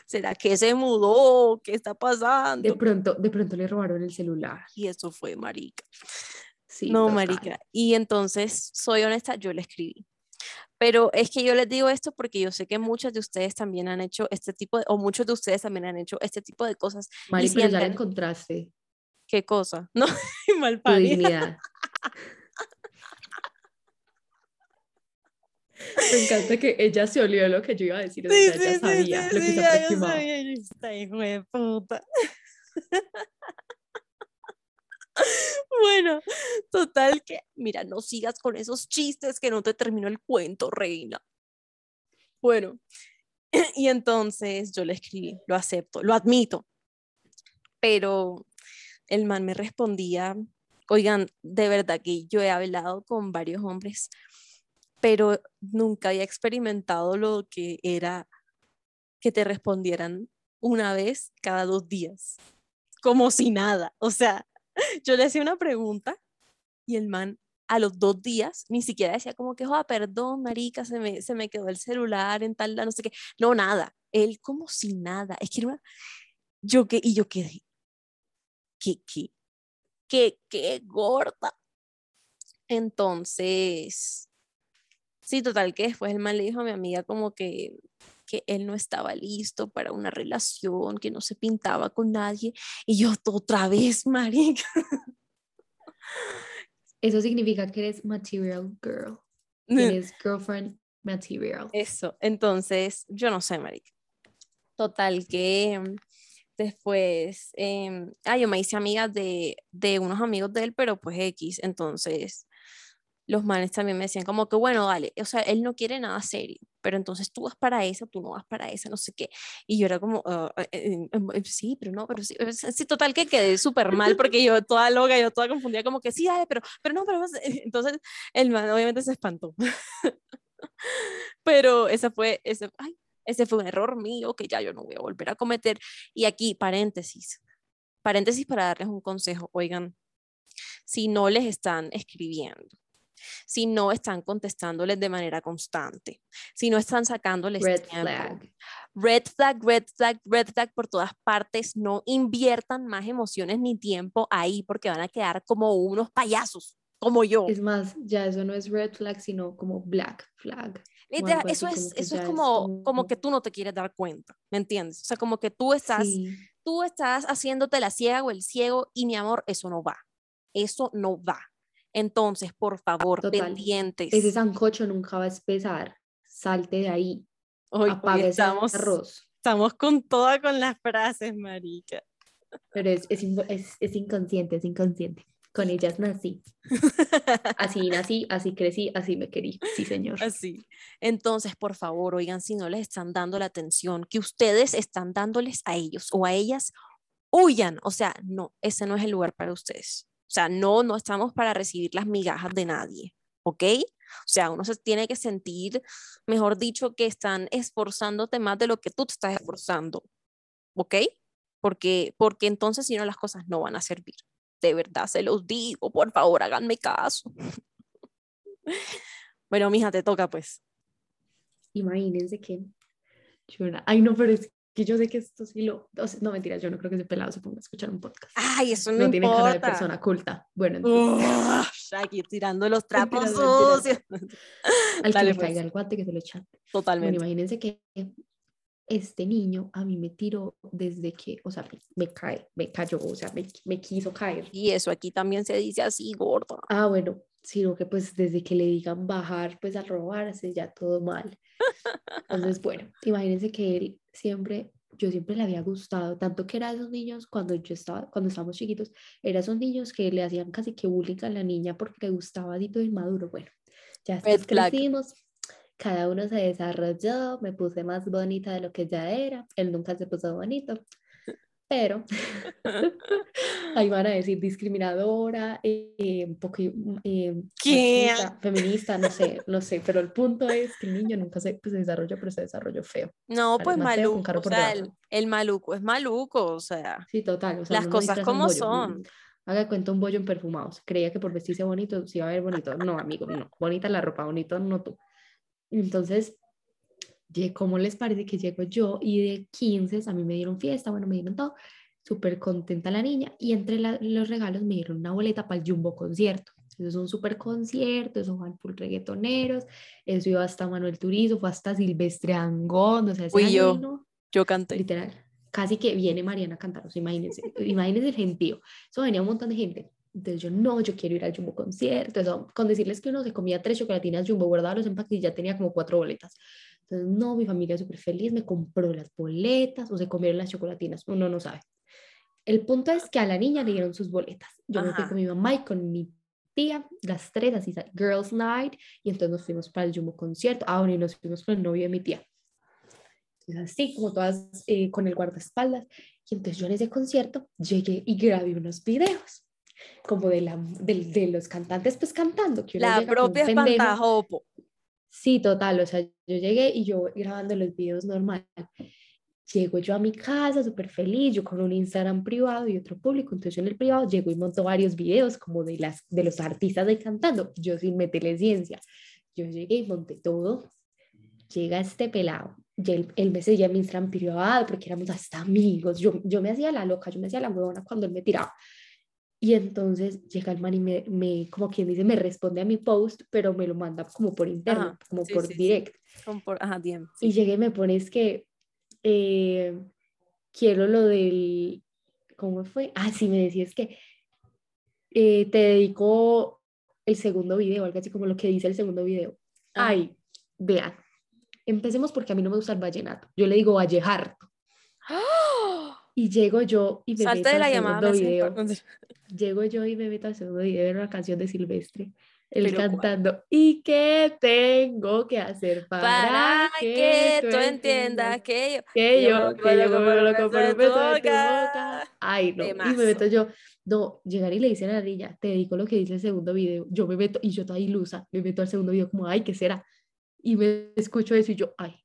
¿Será que se mudó? ¿Qué está pasando? De pronto, de pronto le robaron el celular. Y eso fue marica. Sí, no, marica. Y entonces, soy honesta, yo le escribí. Pero es que yo les digo esto porque yo sé que muchas de ustedes también han hecho este tipo de, o muchos de ustedes también han hecho este tipo de cosas. Marica, ya la encontraste. ¿Qué cosa? No, mal Me encanta que ella se olió lo que yo iba a decir, o sea, ella sabía lo que se aproximaba. Esta hijo de puta. Bueno, total que, mira, no sigas con esos chistes que no te terminó el cuento, reina. Bueno, y entonces yo le escribí, lo acepto, lo admito, pero el man me respondía, oigan, de verdad que yo he hablado con varios hombres pero nunca había experimentado lo que era que te respondieran una vez cada dos días, como si nada. O sea, yo le hacía una pregunta y el man a los dos días ni siquiera decía como que, oh, perdón, marica, se me, se me quedó el celular en tal, no sé qué. No, nada. Él como si nada. Es que era una... Yo que, y yo quedé, ¿qué, qué, qué, qué gorda? Entonces, Sí, total, que después el man le dijo a mi amiga como que, que él no estaba listo para una relación, que no se pintaba con nadie. Y yo, otra vez, marica. Eso significa que eres material girl. eres girlfriend material. Eso, entonces, yo no sé, marica. Total, que mm, después, eh, ah, yo me hice amiga de, de unos amigos de él, pero pues X, entonces los manes también me decían como que, bueno, dale, o sea, él no quiere nada serio, pero entonces tú vas para esa, tú no vas para esa, no sé qué. Y yo era como, ah, eh, em, em, sí, pero no, pero sí, sí, total que quedé súper mal porque yo toda loca, yo toda confundida, como que sí, dale, pero, pero no, pero entonces el man obviamente se espantó. pero ese fue, ese, ay, ese fue un error mío que ya yo no voy a volver a cometer. Y aquí, paréntesis, paréntesis para darles un consejo, oigan, si no les están escribiendo, si no están contestándoles de manera constante, si no están sacándoles red tiempo. Flag. Red flag, red flag, red flag por todas partes. No inviertan más emociones ni tiempo ahí porque van a quedar como unos payasos, como yo. Es más, ya eso no es red flag, sino como black flag. eso es, eso es como, como, que tú no te quieres dar cuenta, ¿me entiendes? O sea, como que tú estás, tú estás haciéndote la ciega o el ciego y mi amor, eso no va. Eso no va. Entonces, por favor, pendientes. Ese sancocho nunca va a espesar. Salte de ahí. Hoy, estamos, arroz. Estamos con toda con las frases, marica. Pero es, es, es, es inconsciente, es inconsciente. Con ellas nací. Así nací, así crecí, así me querí. Sí, señor. Así. Entonces, por favor, oigan, si no les están dando la atención que ustedes están dándoles a ellos o a ellas, huyan. O sea, no, ese no es el lugar para ustedes. O sea, no, no estamos para recibir las migajas de nadie. ¿Ok? O sea, uno se tiene que sentir, mejor dicho, que están esforzándote más de lo que tú te estás esforzando. ¿Ok? Porque, porque entonces si no las cosas no van a servir. De verdad, se los digo, por favor, háganme caso. bueno, mija, te toca pues. Imagínense que Ay, no, pero es que yo sé que esto sí lo... no, mentiras, yo no creo que ese pelado se ponga a escuchar un podcast. Ay, eso no, no tiene cara de persona culta. Bueno, entonces... aquí tirando los trapos sucios. Al que le pues. caiga el guante que se lo echan. Totalmente. Bueno, imagínense que este niño a mí me tiró desde que, o sea, me, cae, me cayó, o sea, me, me, quiso caer. Y eso aquí también se dice así, gordo. Ah, bueno, sino que pues desde que le digan bajar, pues a robarse, ya todo mal. Entonces, bueno, imagínense que él siempre, yo siempre le había gustado, tanto que era de esos niños cuando yo estaba, cuando estábamos chiquitos, era esos niños que le hacían casi que bullying a la niña porque le gustaba todo inmaduro. Bueno, ya crecimos, cada uno se desarrolló, me puse más bonita de lo que ya era, él nunca se puso bonito, pero ahí van a decir discriminadora, eh, un poco eh, feminista, no sé, no sé, pero el punto es que el niño nunca se, pues, desarrolló, pero se desarrolló feo. No, pues maluco, o sea, el, maluco es maluco, o sea. Sí, total. las cosas como son. Haga cuenta un bollo en perfumados. Creía que por vestirse bonito se iba a ver bonito. No, amigo, no. Bonita la ropa, bonito no tú. Entonces, ¿cómo les parece que llego yo? Y de 15 a mí me dieron fiesta, bueno, me dieron todo, súper contenta la niña. Y entre los regalos me dieron una boleta para el Jumbo concierto. Eso es un súper concierto, eso van full reggaetoneros, eso iba hasta Manuel Turizo, fue hasta Silvestre Angón, o sea, Fui yo, yo canté. Literal, casi que viene Mariana a cantar, o sea, imagínense, imagínense el gentío. Eso venía un montón de gente. Entonces yo, no, yo quiero ir al Jumbo concierto. Eso, con decirles que uno se comía tres chocolatinas Jumbo, guardaba los empaques y ya tenía como cuatro boletas. Entonces, no, mi familia súper feliz, me compró las boletas o se comieron las chocolatinas, uno no sabe. El punto es que a la niña le dieron sus boletas. Yo me fui con mi mamá y con mi tía, las tres, así, Girls Night, y entonces nos fuimos para el Jumbo concierto. Ah, bueno, y nos fuimos con el novio de mi tía. Entonces, así, como todas eh, con el guardaespaldas. Y entonces yo en ese concierto llegué y grabé unos videos como de, la, de, los cantantes pues cantando. Que la propia espantajopo. Sí, total, o sea, yo llegué y yo grabando los videos normal. Llego yo a mi casa súper feliz, yo con un Instagram privado y otro público, entonces yo en el privado llego y monto varios videos como de, las, de los artistas de cantando, yo sin meterle ciencia. Yo llegué y monté todo, llega este pelado, y él, él me seguía en mi Instagram privado porque éramos hasta amigos, yo, yo me hacía la loca, yo me hacía la huevona cuando él me tiraba. Y entonces llega el man y me, me, como quien dice, me responde a mi post, pero me lo manda como por interno, como por direct. ajá, bien, y llegué y me pones que eh, quiero lo del, ¿cómo fue? Ah, sí, me decías que eh, te dedico el segundo video, algo así como lo que dice el segundo video. Ay, vean, empecemos porque a mí no me gusta el vallenato. Yo le digo vallejar. ¡Oh! Y llego yo y me Salte de la llamada. Video. Llego yo y me meto al segundo video de una canción de Silvestre. Él cantando. ¿Y qué tengo que hacer para, que, tú entiendas que yo, que yo, que yo como lo por un beso de tu boca? Ay, no. Y me meto yo. No, llegar y le dicen a la niña, te dedico lo que dice el segundo video. Yo me meto, y yo toda ilusa, me meto al segundo video como, ay, ¿qué será? Y me escucho eso y yo, ay,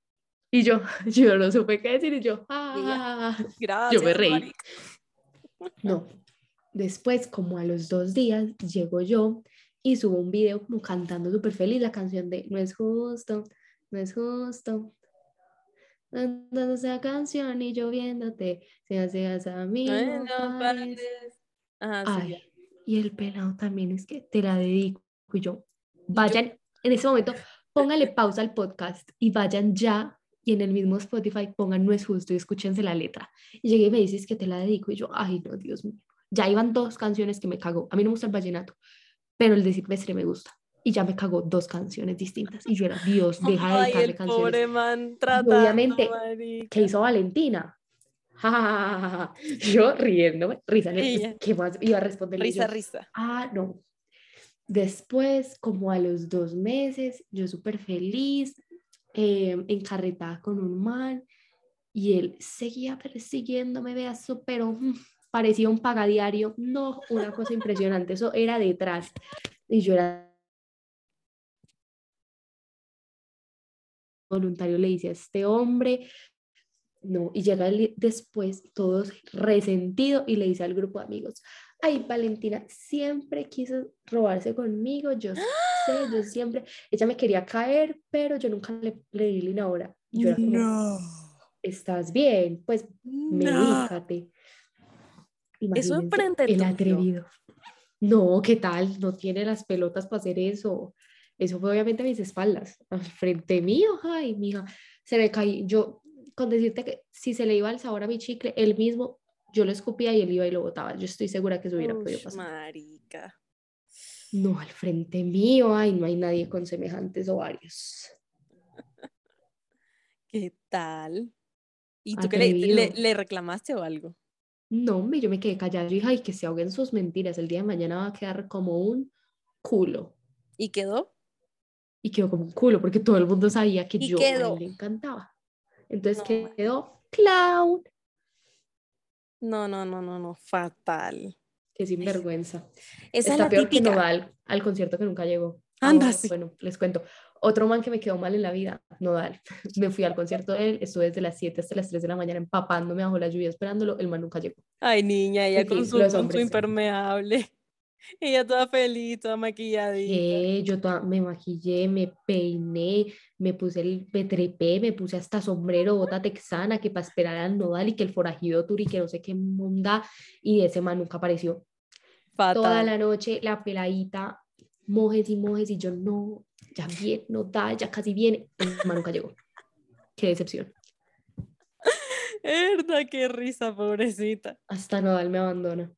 y yo, yo no supe qué decir y yo, ah, Gracias, yo me reí. No, después como a los dos días llego yo y subo un video como cantando súper feliz la canción de No es justo, no es justo. Cantando esa canción y lloviéndote, se hace a mí. Ay, y el pelado también es que te la dedico y yo, vayan en ese momento, póngale pausa al podcast y vayan ya y en el mismo Spotify pongan No es justo y escúchense la letra. Y llegué y me dices que te la dedico y yo, ay no, Dios mío. Ya iban dos canciones que me cagó. A mí no me gusta el vallenato, pero el de Silvestre me gusta. Y ya me cagó dos canciones distintas. Y yo era, Dios, deja de dedicarle canciones. Pobre man, obviamente, ¿qué hizo Valentina? Yo riéndome, risa, Ella. ¿qué más iba a responder? Risa, risa. Ah, no. Después, como a los dos meses, yo súper feliz, eh, encarretada con un man, y él seguía persiguiéndome, vea eso, pero mm, parecía un pagadiario. No, una cosa impresionante, eso era detrás. Y yo era voluntario, le dice a este hombre, no, y llega después, todos resentido, y le dice al grupo de amigos, ay, Valentina siempre quiso robarse conmigo, yo sé, yo siempre, ella me quería caer, pero yo nunca le, le di la hora. Yo era como, No. estás bien, pues No. medícate. Eso enfrente el atrevido. No, ¿qué tal? No tiene las pelotas para hacer eso. Eso fue obviamente a mis espaldas, al frente mío, ay, mija, se me caí. Yo, con decirte que si se le iba el sabor a mi chicle, él mismo, yo lo escupía y él iba y lo botaba. Yo estoy segura que eso hubiera podido pasar. marica. No, al frente mío, ay, no hay nadie con semejantes ovarios. ¿Qué tal? ¿Y tú qué le, le, Atrevido. le reclamaste o algo? No, hombre, yo me quedé callada. Yo dije, ay, que se ahoguen sus mentiras. El día de mañana va a quedar como un culo. ¿Y quedó? Y quedó como un culo porque todo el mundo sabía que yo a quedó. él le encantaba. Entonces No, quedó clown. No, no, no, no, no, fatal. Qué sinvergüenza. Esa es la peor que típica. Nodal al concierto que nunca llegó. Anda, bueno, sí. bueno, les cuento. Otro man que me quedó mal en la vida, Nodal. Me fui al concierto de él, estuve desde las 7 hasta las 3 de la mañana empapándome bajo la lluvia esperándolo, el man nunca llegó. Ay, niña, ella Sí, con su, con su impermeable. Ella toda feliz, toda maquilladita. Que yo toda- me maquillé, me peiné, me puse el, me trepé, me puse hasta sombrero, bota texana, que para esperar al Nodal y que el forajido turi, que no sé qué monda, y ese man nunca apareció. Toda Fatal. la noche, la peladita, mojes y mojes, y yo no, ya viene, Nodal, ya casi viene, el man nunca llegó. Qué decepción. Verdad, qué risa, pobrecita. Hasta Nodal me abandona.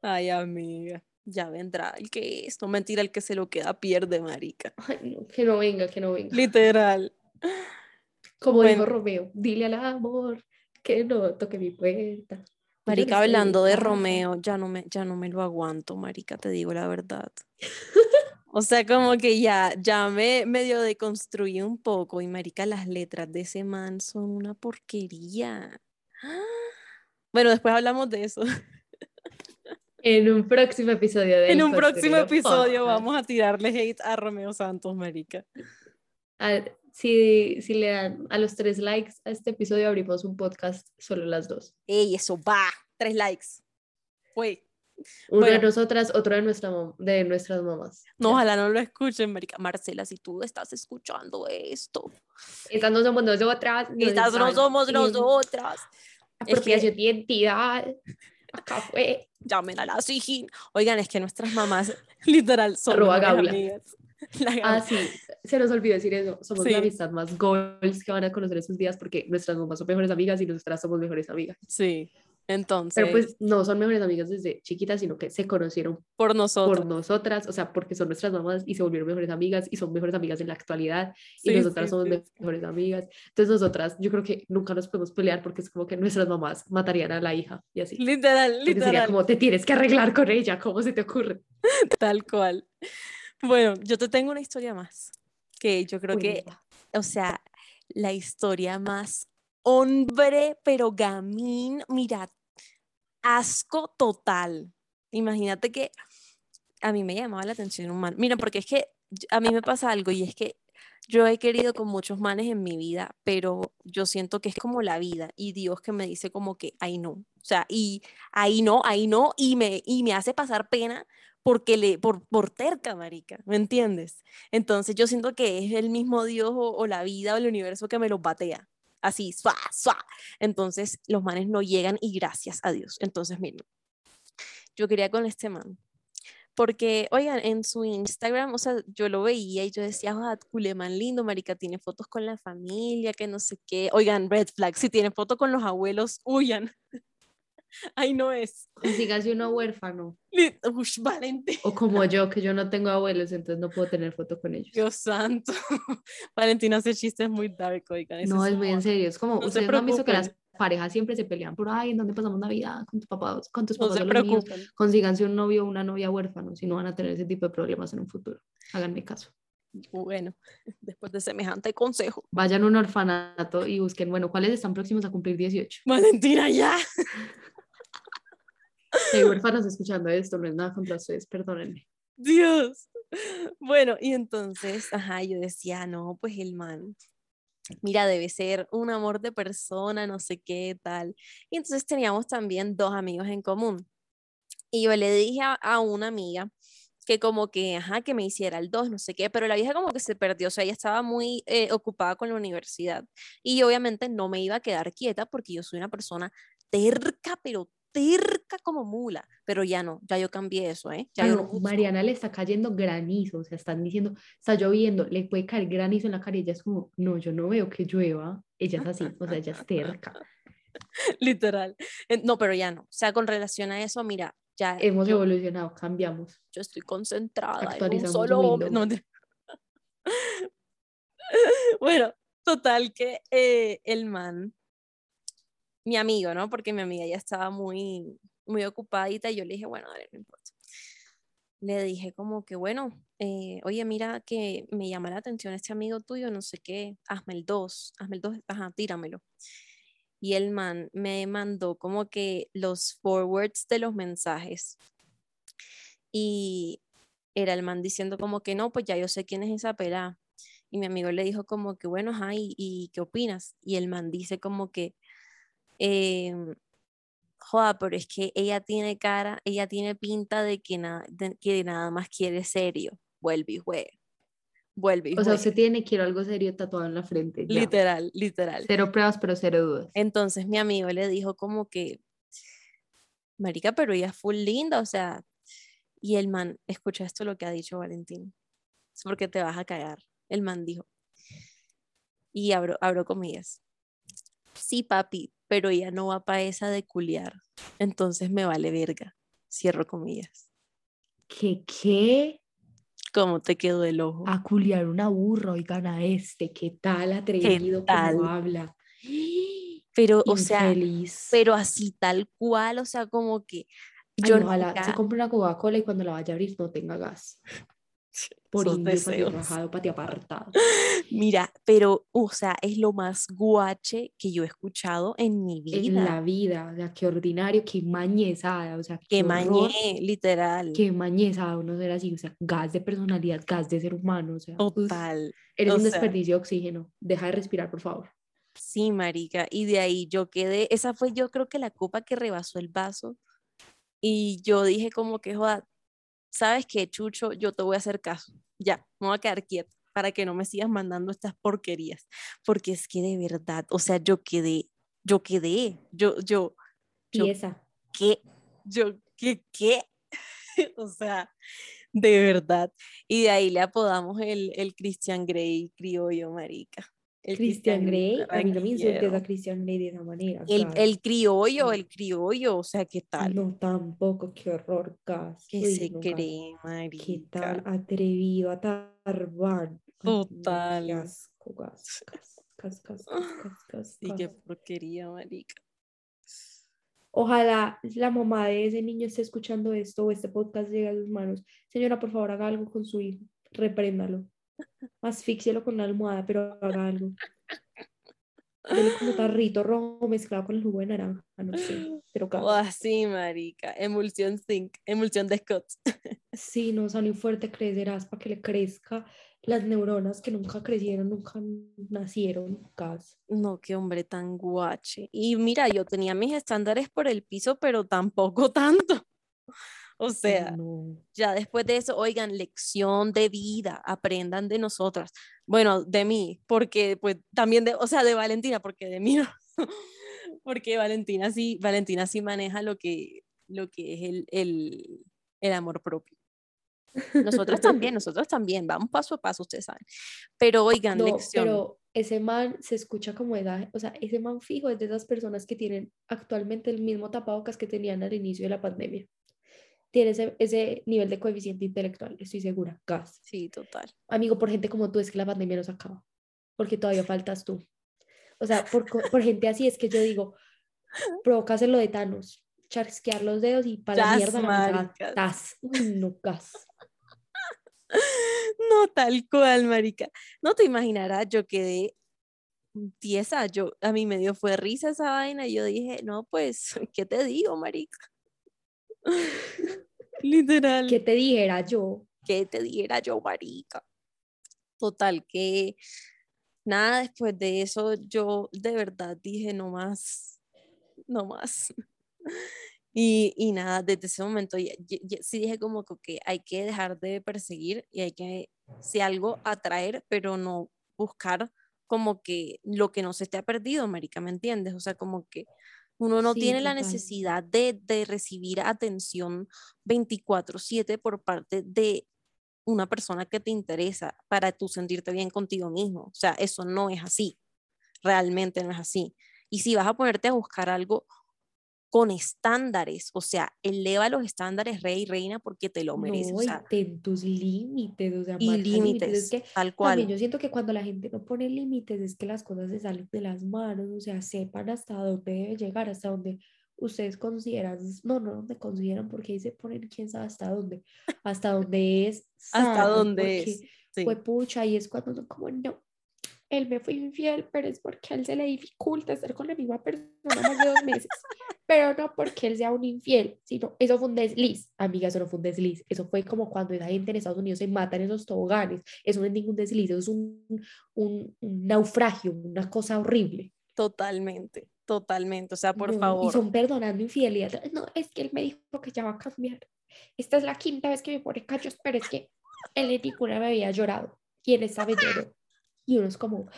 Ay, amiga. Ya vendrá el que es. No mentira, el que se lo queda pierde, marica. Ay, no, que no venga, que no venga. Literal. Como dijo Bueno. Romeo, dile al amor que no toque mi puerta. Marica, hablando de. Romeo, ya no me, ya no me lo aguanto, marica, te digo la verdad. O sea, como que ya, ya me medio deconstruí un poco y marica, las letras de ese man son una porquería. Bueno, después hablamos de eso. En un próximo episodio del En un próximo episodio Podcast. vamos a tirarle hate a Romeo Santos, marica. A- si, si le dan a los tres likes a este episodio, abrimos un podcast solo las dos. Ey, eso va. Tres likes. Fue. Uno de Bueno. nosotras, otro de, nuestra, de nuestras mamás. No, Ya. ojalá no lo escuchen, marica. Marcela, si tú estás escuchando esto, Estas no somos nosotras. nos estas no somos nosotras. Apropiación de identidad. Acá fue. llamen a la SIGIN. Oigan, es que nuestras mamás literal son Arroba Gaula. amigas. Ah, sí, se nos olvidó decir eso. Somos Sí. la amistad más goals que van a conocer esos días porque nuestras mamás son mejores amigas y nosotras somos mejores amigas. Sí, entonces, Pero pues no son mejores amigas desde chiquitas, sino que se conocieron por nosotros. por nosotras, o sea, porque son nuestras mamás y se volvieron mejores amigas y son mejores amigas en la actualidad y Sí, nosotras sí, somos sí, mejores amigas. Entonces nosotras, yo creo que nunca nos podemos pelear porque es como que nuestras mamás matarían a la hija y así. Literal, Porque sería literal, como, te tienes que arreglar con ella, ¿cómo se te ocurre? tal cual. Bueno, yo te tengo una historia más, que yo creo que, Cuenta. o sea, la historia más hombre, pero gamín, mira, asco total. Imagínate que a mí me llamaba la atención un man. Mira, porque es que a mí me pasa algo y es que yo he querido con muchos manes en mi vida, pero yo siento que es como la vida y Dios que me dice como que ahí no. O sea, y ahí no, ahí no, y me, y me hace pasar pena porque le, por, por terca, marica, ¿me entiendes? Entonces yo siento que es el mismo Dios o, o la vida o el universo que me los batea. Así, suá, suá. Entonces los manes no llegan y gracias a Dios. Entonces, miren, yo quería con este man. Porque, oigan, en su Instagram, o sea, yo lo veía y yo decía, ah, culeman lindo, marica, tiene fotos con la familia, que no sé qué. Oigan, red flag, si tiene foto con los abuelos, huyan. Ahí no es. Consígase uno huérfano. Ush, Valentín. O como yo, que yo no tengo abuelos, entonces no puedo tener foto con ellos. Dios santo. Valentina hace chistes muy dark, oigan. no, es muy en serio. Es como, No se ustedes no han visto que las parejas siempre se pelean por, ay, ¿en dónde pasamos Navidad con tus papás, con tus No papás se o los míos? preocupen. Consíganse un novio o una novia huérfano, si no van a tener ese tipo de problemas en un futuro. Háganme caso. Bueno, después de semejante consejo. Vayan a un orfanato y busquen, bueno, ¿cuáles están próximos a cumplir 18? Valentina, ya. Hay huérfanos escuchando esto, no es nada contra ustedes, perdónenme. Dios. Bueno, y entonces, ajá, yo decía, no, pues el man, mira, debe ser un amor de persona, no sé qué tal. Y entonces teníamos también dos amigos en común. Y yo le dije a, a una amiga que como que, ajá, que me hiciera el dos, no sé qué, pero la vieja como que se perdió, o sea, ella estaba muy eh, ocupada con la universidad. Y obviamente no me iba a quedar quieta porque yo soy una persona terca, pero terca como mula, pero ya no, ya yo cambié eso, ¿eh? Ya Ay, no. Mariana le está cayendo granizo, o sea, están diciendo, está lloviendo, le puede caer granizo en la cara y ella es como, no, yo no veo que llueva. Ella es así, o sea, ella es terca. Literal. No, pero ya no. O sea, con relación a eso, mira, ya Hemos yo, evolucionado, cambiamos. yo estoy concentrada en un solo hombre. No, mentira. bueno, total que eh, el man, mi amigo, ¿no? Porque mi amiga ya estaba muy, muy ocupadita y yo le dije, bueno, dale, no importa. Le dije como que, bueno, eh, oye, mira que me llama la atención este amigo tuyo, no sé qué, hazme el 2, hazme el 2, ajá, tíramelo. Y el man me mandó como que los forwards de los mensajes. Y era el man diciendo como que no, pues ya yo sé quién es esa pelada. Y mi amigo le dijo como que, bueno, ajá, ¿y, y qué opinas? Y el man dice como que, em, joda, pero es que ella tiene cara, ella tiene pinta de que, nada de que nada más quiere serio. Vuelve y juega. Vuelve y O sea, usted tiene, quiero algo serio tatuado en la frente. ya. Literal, literal. Cero pruebas, pero cero dudas. Entonces mi amigo le dijo como que, marica, pero ella es full linda, o sea, y el man, escucha esto lo que ha dicho Valentín, es porque te vas a cagar. El man dijo, y abro, abro comillas, sí, papi, pero ella no va para esa de culiar, entonces me vale verga, cierro comillas. ¿Qué qué? ¿Cómo te quedó el ojo? A culiar una burra, oigan a este, ¿qué tal atrevido tal? como habla? Pero, o sea, Infeliz. pero así tal cual, o sea, como que Ay, yo ojalá se nunca- compre una Coca-Cola y cuando la vaya a abrir no tenga gas. Por indio, deseos. rajado, apartado. Mira, pero, o sea, es lo más guache que yo he escuchado en mi En vida. la vida, o sea, qué ordinario, qué mañezada, o sea, qué horror, mañé, literal. qué mañezada uno ser así, o sea, gas de personalidad, gas de ser humano, o sea, uf, Total. eres o un sea. desperdicio de oxígeno, deja de respirar, por favor. Sí, marica. Y de ahí yo quedé, esa fue yo creo que la copa que rebasó el vaso. Y yo dije como que, joda, ¿sabes qué, Chucho? Yo te voy a hacer caso. Ya, me voy a quedar quieta para que no me sigas mandando estas porquerías. Porque es que de verdad, o sea, yo quedé, yo quedé, yo, yo, yo, Y esa, ¿qué? Yo, ¿qué? ¿Qué? o sea, de verdad. Y de ahí le apodamos el, el Christian Grey criollo, marica. El Christian Grey, a mí no me insultes a Christian Grey de esa manera. El, el criollo, el criollo, o sea, ¿qué tal? No, tampoco, qué horror, gas. ¿Qué Uy, se no, cree, ¿Qué tal marica? atrevido a tarbar? Ay, no, qué Total. asco, gas, gas, gas, Sí, qué porquería, marica. Ojalá la mamá de ese niño esté escuchando esto o este podcast llegue a sus manos. Señora, por favor, haga algo con su hijo. Repréndalo. Asfixielo con una almohada, pero haga algo. Dele como tarrito rojo mezclado con el jugo de naranja. No sé, pero O gas. así, marica. Emulsión zinc, emulsión de Scott. Sí, no, salió fuerte crecerás para que le crezca las neuronas que nunca crecieron, nunca nacieron. Gas. No, qué hombre tan guache. Y mira, yo tenía mis estándares por el piso, pero tampoco tanto. O sea, no. ya después de eso, oigan, lección de vida, aprendan de nosotras. Bueno, de mí, porque pues también de, o sea, de Valentina, porque de mí no. Porque Valentina sí, Valentina sí maneja lo que, lo que es el, el, el amor propio. Nosotros también, nosotros también, vamos paso a paso, ustedes saben. Pero oigan, No, lección. pero ese man se escucha como edad, o sea, ese man fijo es de esas personas que tienen actualmente el mismo tapabocas que tenían al inicio de la pandemia. Tiene ese, ese nivel de coeficiente intelectual, estoy segura. Gas. Sí, total. Amigo, por gente como tú es que la pandemia no se acaba, porque todavía faltas tú. O sea, por, por gente así es que yo digo, provocas lo de Thanos, chasquear los dedos y para la mierda. Uy, no, gas. No, tal cual, marica. No te imaginarás, yo quedé tiesa, yo, a mí me dio fue risa esa vaina y yo dije, no, pues, ¿qué te digo, marica? Literal. ¿Qué te dijera yo? que te dijera yo, marica. Total, que nada, después de eso yo de verdad dije, no más, no más. Y, y nada, desde ese momento ya- ya- ya sí dije como que hay que dejar de perseguir y hay que, si algo, atraer, pero no buscar como que lo que no se te ha perdido, marica, ¿me entiendes? O sea, como que uno no Sí, tiene la necesidad de, de recibir atención 24/7 por parte de una persona que te interesa para tú sentirte bien contigo mismo. O sea, eso no es así. Realmente no es así. Y si vas a ponerte a buscar algo con estándares, o sea, eleva los estándares rey y reina porque te lo mereces. No, o y sea, ten tus límites, o sea, y límites. Es que tal también cual. yo siento que cuando la gente no pone límites es que las cosas se salen de las manos, o sea, sepan hasta dónde debe llegar, hasta dónde ustedes consideran, no, no, donde consideran, porque ahí se ponen quién sabe hasta dónde, hasta dónde es Hasta dónde es. Sí. fue pucha, y es cuando son como, no, él me fue infiel, pero es porque a él se le dificulta estar con la misma persona más de dos meses, pero no porque él sea un infiel, sino eso fue un desliz, amiga, eso no fue un desliz, eso fue como cuando esa gente en Estados Unidos se mata en esos toboganes, eso no es ningún desliz, eso es un, un, un naufragio, una cosa horrible. Totalmente, totalmente. O sea, por No, Y favor. son perdonando infidelidad. No, es que él me dijo que ya va a cambiar. Esta es la quinta vez que me pone cachos, pero es que él en ninguna me había llorado. Y él esta vez lloró. Y uno es como,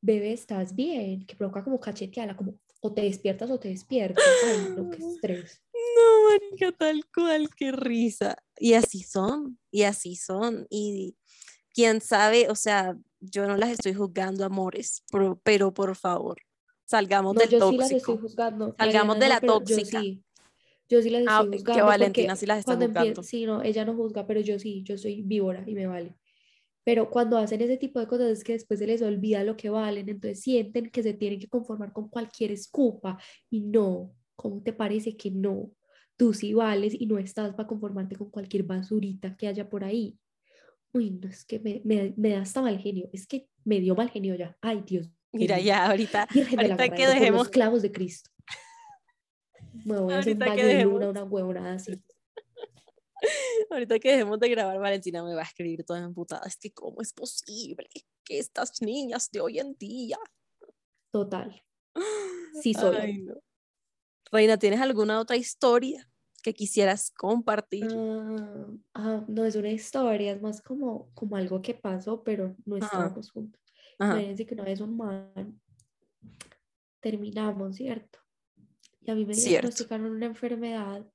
bebé, ¿estás bien? Que provoca como cacheteala, como, o te despiertas o te despiertas. Ay, no, qué estrés. No, marica, tal cual, qué risa. Y así son, y así son. Y quién sabe, o sea, yo no las estoy juzgando, amores, pero, pero por favor, salgamos No, del yo sí las estoy tóxico. juzgando. Salgamos Mariana, de la tóxica. Yo sí, yo sí las Ah, estoy que juzgando. Valentina porque sí las está juzgando. Sí, no, ella no juzga, pero yo sí, yo soy víbora y me vale. Pero cuando hacen ese tipo de cosas es que después se les olvida lo que valen, entonces sienten que se tienen que conformar con cualquier escupa y no, ¿cómo te parece que no? Tú sí vales y no estás para conformarte con cualquier basurita que haya por ahí. Uy, no, es que me, me, me da hasta mal genio, es que me dio mal genio ya. Ay, Dios. Mira, ya, ahorita, Virgen de la ahorita que por los dejemos, clavos de Cristo. Me voy a hacer un baño de dejemos. luna, una huevonada así. Ahorita que dejemos de grabar, Valentina me va a escribir toda emputada. Es que, ¿cómo es posible que estas niñas de hoy en día? Total. Sí soy. Ay, no. Reina, ¿tienes alguna otra historia que quisieras compartir? Ah, ah, no es una historia, es más como, como algo que pasó, pero no Ajá. estábamos juntos. Ajá. Imagínense que una vez un man terminamos, ¿cierto? Y a mí me diagnosticaron una enfermedad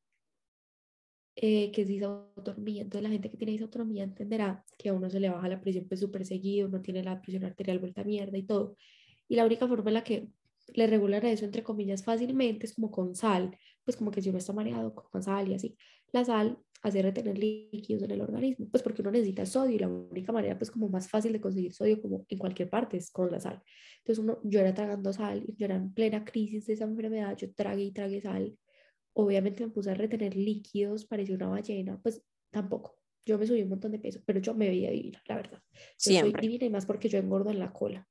eh, que es disautonomía. Entonces la gente que tiene disautonomía entenderá que a uno se le baja la presión pues súper seguido, uno tiene la presión arterial vuelta a mierda y todo. Y la única forma en la que le regulan eso, entre comillas, fácilmente es como con sal, pues como que si uno está mareado con sal y así. La sal hace retener líquidos en el organismo, pues porque uno necesita sodio y la única manera pues como más fácil de conseguir sodio como en cualquier parte es con la sal. Entonces uno, yo era tragando sal, yo era en plena crisis de esa enfermedad, yo tragué y tragué sal. Obviamente me puse a retener líquidos, parecía una ballena, pues tampoco. Yo me subí un montón de peso, pero yo me veía divina, la verdad. Yo soy Siempre. divina y más porque yo engordo en la cola.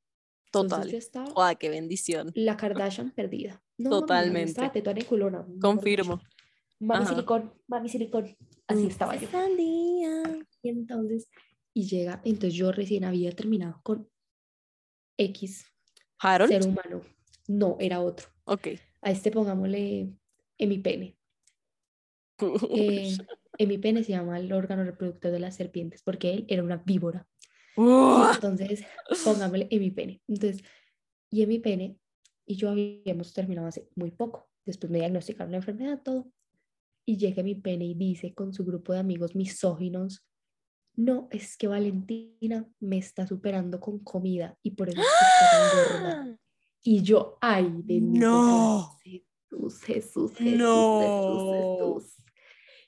Total. estaba qué bendición. la Kardashian perdida. No, mami, Totalmente. estaba tetona y culona. Confirmo. Mami Ajá. silicón, mami silicón. Así estaba yo. Sandía. Y entonces, y llega, entonces yo recién había terminado con X Harold. ser humano. No, era otro. Ok. A este pongámosle pene Eh, pene se llama el órgano reproductor de las serpientes porque él era una víbora. Y Uah. entonces, pongámosle pene Entonces, y pene y yo habíamos terminado hace muy poco. Después me diagnosticaron la enfermedad, todo. Y llega mi pene y dice con su grupo de amigos misóginos, no, es que Valentina me está superando con comida y por eso está tan gorda. Y yo, ay, sea No. Jesús, Jesús, Jesús, No. Jesús, Jesús.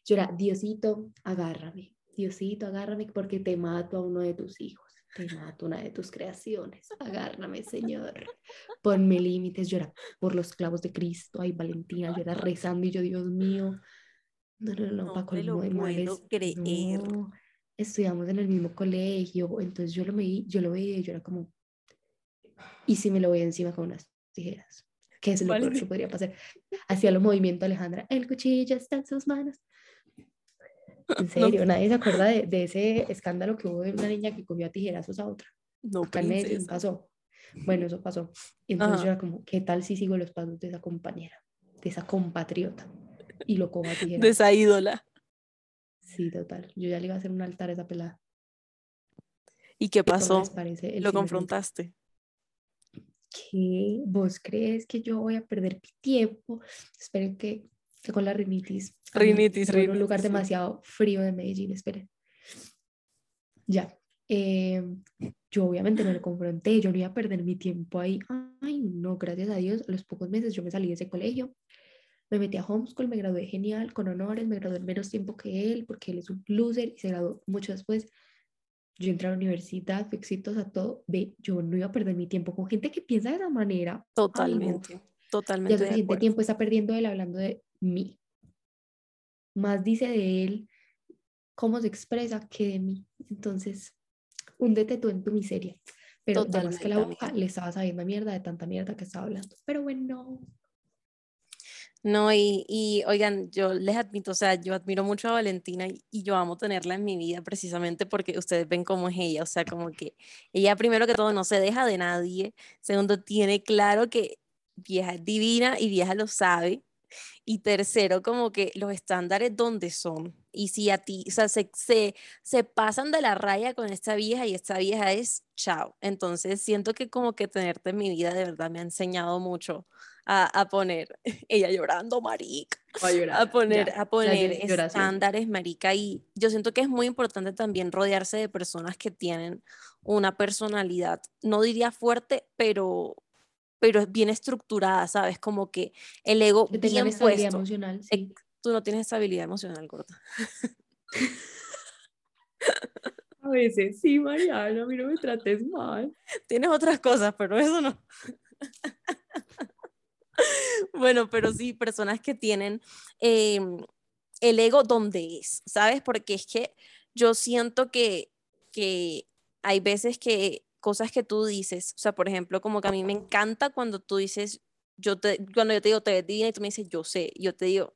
Yo era, Diosito, agárrame, Diosito, agárrame porque te mato a uno de tus hijos. te mato una de tus creaciones, agárrame, Señor, ponme límites, yo era por los clavos de Cristo, ay, Valentina, yo era rezando y yo, Dios mío, no, no, no, No puedo males, creer. no, estudiamos en el mismo colegio, entonces yo lo veía, yo lo veía y yo era como, ¿y si me lo voy encima con unas tijeras? ¿Qué es lo Vale. que podría pasar? Hacía los movimientos Alejandra, el cuchillo está en sus manos. En serio, nadie se acuerda de, de ese escándalo que hubo de una niña que cogió a tijerazos a otra. No, Acá en Medellín pasó. Bueno, eso pasó. Y entonces Ajá. yo era como, ¿qué tal si sigo los pasos de esa compañera, de esa compatriota? Y lo cojo a De tijerazos. esa ídola. Sí, total. Yo ya le iba a hacer un altar a esa pelada. ¿Y qué ¿Cómo pasó? parece Lo chisme frente? ¿Qué? ¿Vos crees que yo voy a perder mi tiempo? Esperen que, que con la rinitis. Rinitis, vivo en un lugar rinitis, demasiado frío de Medellín, esperen. Ya. eh, yo obviamente me lo confronté, yo no iba a perder mi tiempo ahí. Ay, no, gracias a Dios, a los pocos meses yo me salí de ese colegio. Me metí a homeschool, me gradué genial, con honores, me gradué en menos tiempo que él, porque él es un loser y se graduó mucho después. Yo entré a la universidad, fui exitosa, todo. Ve, yo no iba a perder mi tiempo con gente que piensa de esa manera. Totalmente. Ya Totalmente suficiente acuerdo. tiempo está perdiendo él hablando de mí. Más dice de él cómo se expresa que de mí. Entonces, húndete tú en tu miseria. Pero de más que la boca le estaba sabiendo mierda de tanta mierda que estaba hablando. Pero bueno, No, y, oigan, yo les admito, o sea, yo admiro mucho a Valentina y, y yo amo tenerla en mi vida precisamente porque ustedes ven cómo es ella, o sea, como que ella primero que todo no se deja de nadie, segundo tiene claro que vieja es divina y vieja lo sabe, y tercero como que los estándares donde son, y si a ti, o sea, se, se, se pasan de la raya con esta vieja y esta vieja es chao, entonces siento que como que tenerte en mi vida de verdad me ha enseñado mucho a, a poner, ella llorando, marica, a poner, a poner estándares, marica, y yo siento que es muy importante también rodearse de personas que tienen una personalidad, no diría fuerte, pero, pero es bien estructurada, ¿sabes? Como que el ego que bien puesto. emocional. Sí. Tú no tienes estabilidad emocional, gorda. A veces sí, Mariana, a mí no me trates mal. Tienes otras cosas, pero eso no. bueno, pero sí, personas que tienen eh, el ego donde es, ¿sabes? Porque es que yo siento que, que hay veces que cosas que tú dices, o sea, por ejemplo, como que a mí me encanta cuando tú dices, yo te, cuando yo te digo, te ves divina y tú me dices, yo sé, yo te digo,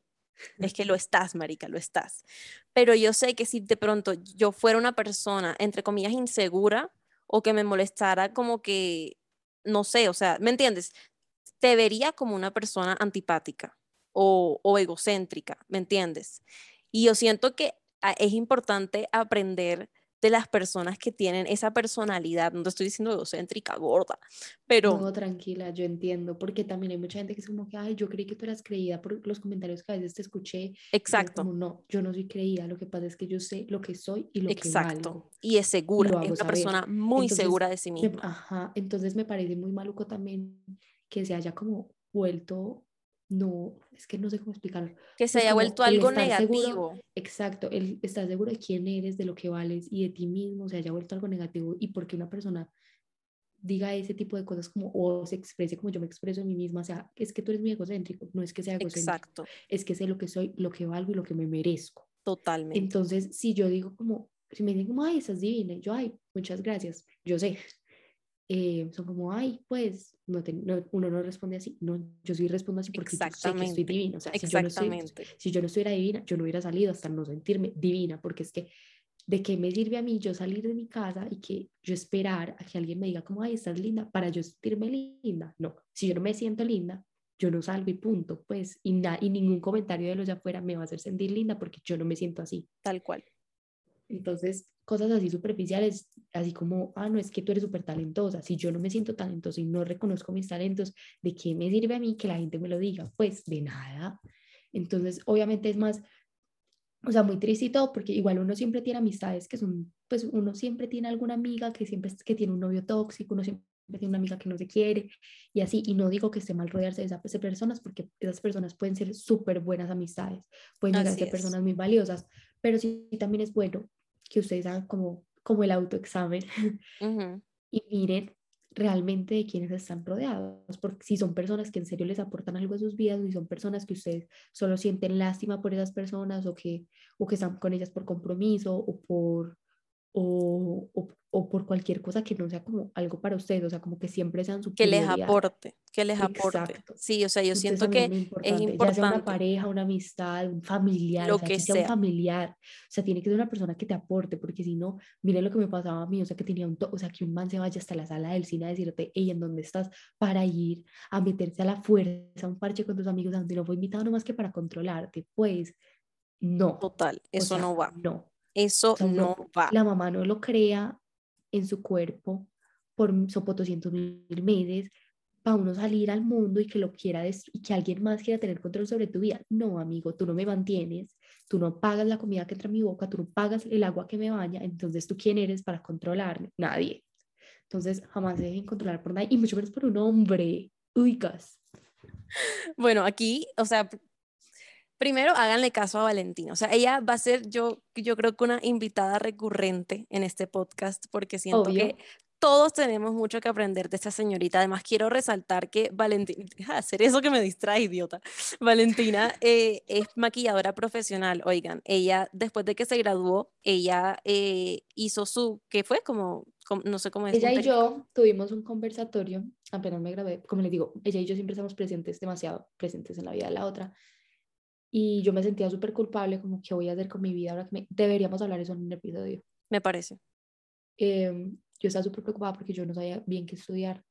es que lo estás, marica, lo estás. Pero yo sé que si de pronto yo fuera una persona, entre comillas, insegura o que me molestara como que, no sé, o sea, ¿me entiendes? Te vería como una persona antipática o, o egocéntrica, ¿me entiendes? Y yo siento que a- es importante aprender de las personas que tienen esa personalidad, no te estoy diciendo egocéntrica, gorda, pero No, tranquila, yo entiendo, porque también hay mucha gente que es como que, ay, yo creí que tú eras creída por los comentarios que a veces te escuché. y exacto, Como, no, yo no soy creída, lo que pasa es que yo sé lo que soy y lo que exacto. valgo. Y es segura, lo es una persona muy Entonces, segura de sí me- misma. ajá, entonces me parece muy maluco también que se haya como vuelto, no, es que no sé cómo explicarlo. que se haya vuelto el algo estar seguro, negativo. Exacto, el estar seguro de quién eres, de lo que vales y de ti mismo se haya vuelto algo negativo y porque una persona diga ese tipo de cosas como o se exprese como yo me expreso a mí misma, o sea, es que tú eres muy egocéntrico, no es que sea egocéntrico, Exacto, es que sé lo que soy, lo que valgo y lo que me merezco. totalmente. Entonces, si yo digo como, si me dicen como, ay, estás divina, yo, ay, muchas gracias, yo sé. Eh, son como, ay, pues, no te- no- uno no responde así, no, yo sí respondo así porque yo sé que estoy divina, o sea, si yo, no Exactamente. si yo no estuviera divina, yo no hubiera salido hasta no sentirme divina, porque es que, ¿de qué me sirve a mí yo salir de mi casa y que yo esperar a que alguien me diga como, ay, estás linda, para yo sentirme linda? No, si yo no me siento linda, yo no salgo y punto, pues, y, na- y ningún comentario de los de afuera me va a hacer sentir linda porque yo no me siento así. Tal cual. Entonces, cosas así superficiales, así como, ah, no, es que tú eres súper talentosa. Si yo no me siento talentosa y no reconozco mis talentos, ¿de qué me sirve a mí que la gente me lo diga? Pues de nada. Entonces, obviamente es más, o sea, muy triste y todo, porque igual uno siempre tiene amistades que son, pues uno siempre tiene alguna amiga que siempre que tiene un novio tóxico, uno siempre tiene una amiga que no se quiere y así, y no digo que esté mal rodearse de esas personas, porque esas personas pueden ser súper buenas amistades, pueden llegar a ser personas muy valiosas, pero sí también es bueno que ustedes hagan como como el autoexamen Ujú. y miren realmente de quiénes están rodeados, porque si son personas que en serio les aportan algo a sus vidas, o si son personas que ustedes solo sienten lástima por esas personas o que, o que están con ellas por compromiso o por, o, o, o por cualquier cosa que no sea como algo para ustedes, o sea, como que siempre sean su Que les aporte, que les aporte. Exacto. Sí, o sea, yo Entonces, siento que es muy es importante, ya sea una importante. pareja, una amistad, un familiar, Lo o sea, que sea sea. un familiar, o sea, tiene que ser una persona que te aporte, porque si no, miren lo que me pasaba a mí, o sea, que tenía un, to- o sea, que un man se vaya hasta la sala del cine a decirte, hey, ¿en dónde estás? Para ir a meterse a la fuerza, a un parche con tus amigos, donde no fue invitado nomás que para controlarte, pues, no, Total, o eso sea, no va. no. Eso no va. la mamá no lo crea en su cuerpo por sopotoscientos mil meses para uno salir al mundo y que lo quiera y que alguien más quiera tener control sobre tu vida. No, amigo, tú no me mantienes, tú no pagas la comida que entra a mi boca, tú no pagas el agua que me baña, entonces tú quién eres para controlarme? Nadie. Entonces jamás se dejen controlar por nadie y mucho menos por un hombre. Uigas. Bueno, aquí, o sea, primero háganle caso a Valentina. O sea, ella va a ser, yo, yo creo que una invitada recurrente en este podcast, porque siento Obvio. que todos tenemos mucho que aprender de esta señorita. Además, quiero resaltar que Valentina, deja de hacer eso que me distrae, idiota. Valentina eh, es maquilladora profesional. Oigan, ella, después de que se graduó, ella eh, hizo su, ¿qué fue? Como, como- no sé cómo es. Ella y yo tuvimos un conversatorio, apenas me grabé, como les digo, ella y yo siempre estamos presentes, demasiado presentes en la vida de la otra. Y yo me sentía súper culpable, como que voy a hacer con mi vida ahora que me... Deberíamos hablar eso en un episodio. Me parece. Em, yo estaba súper preocupada porque yo no sabía bien qué estudiar.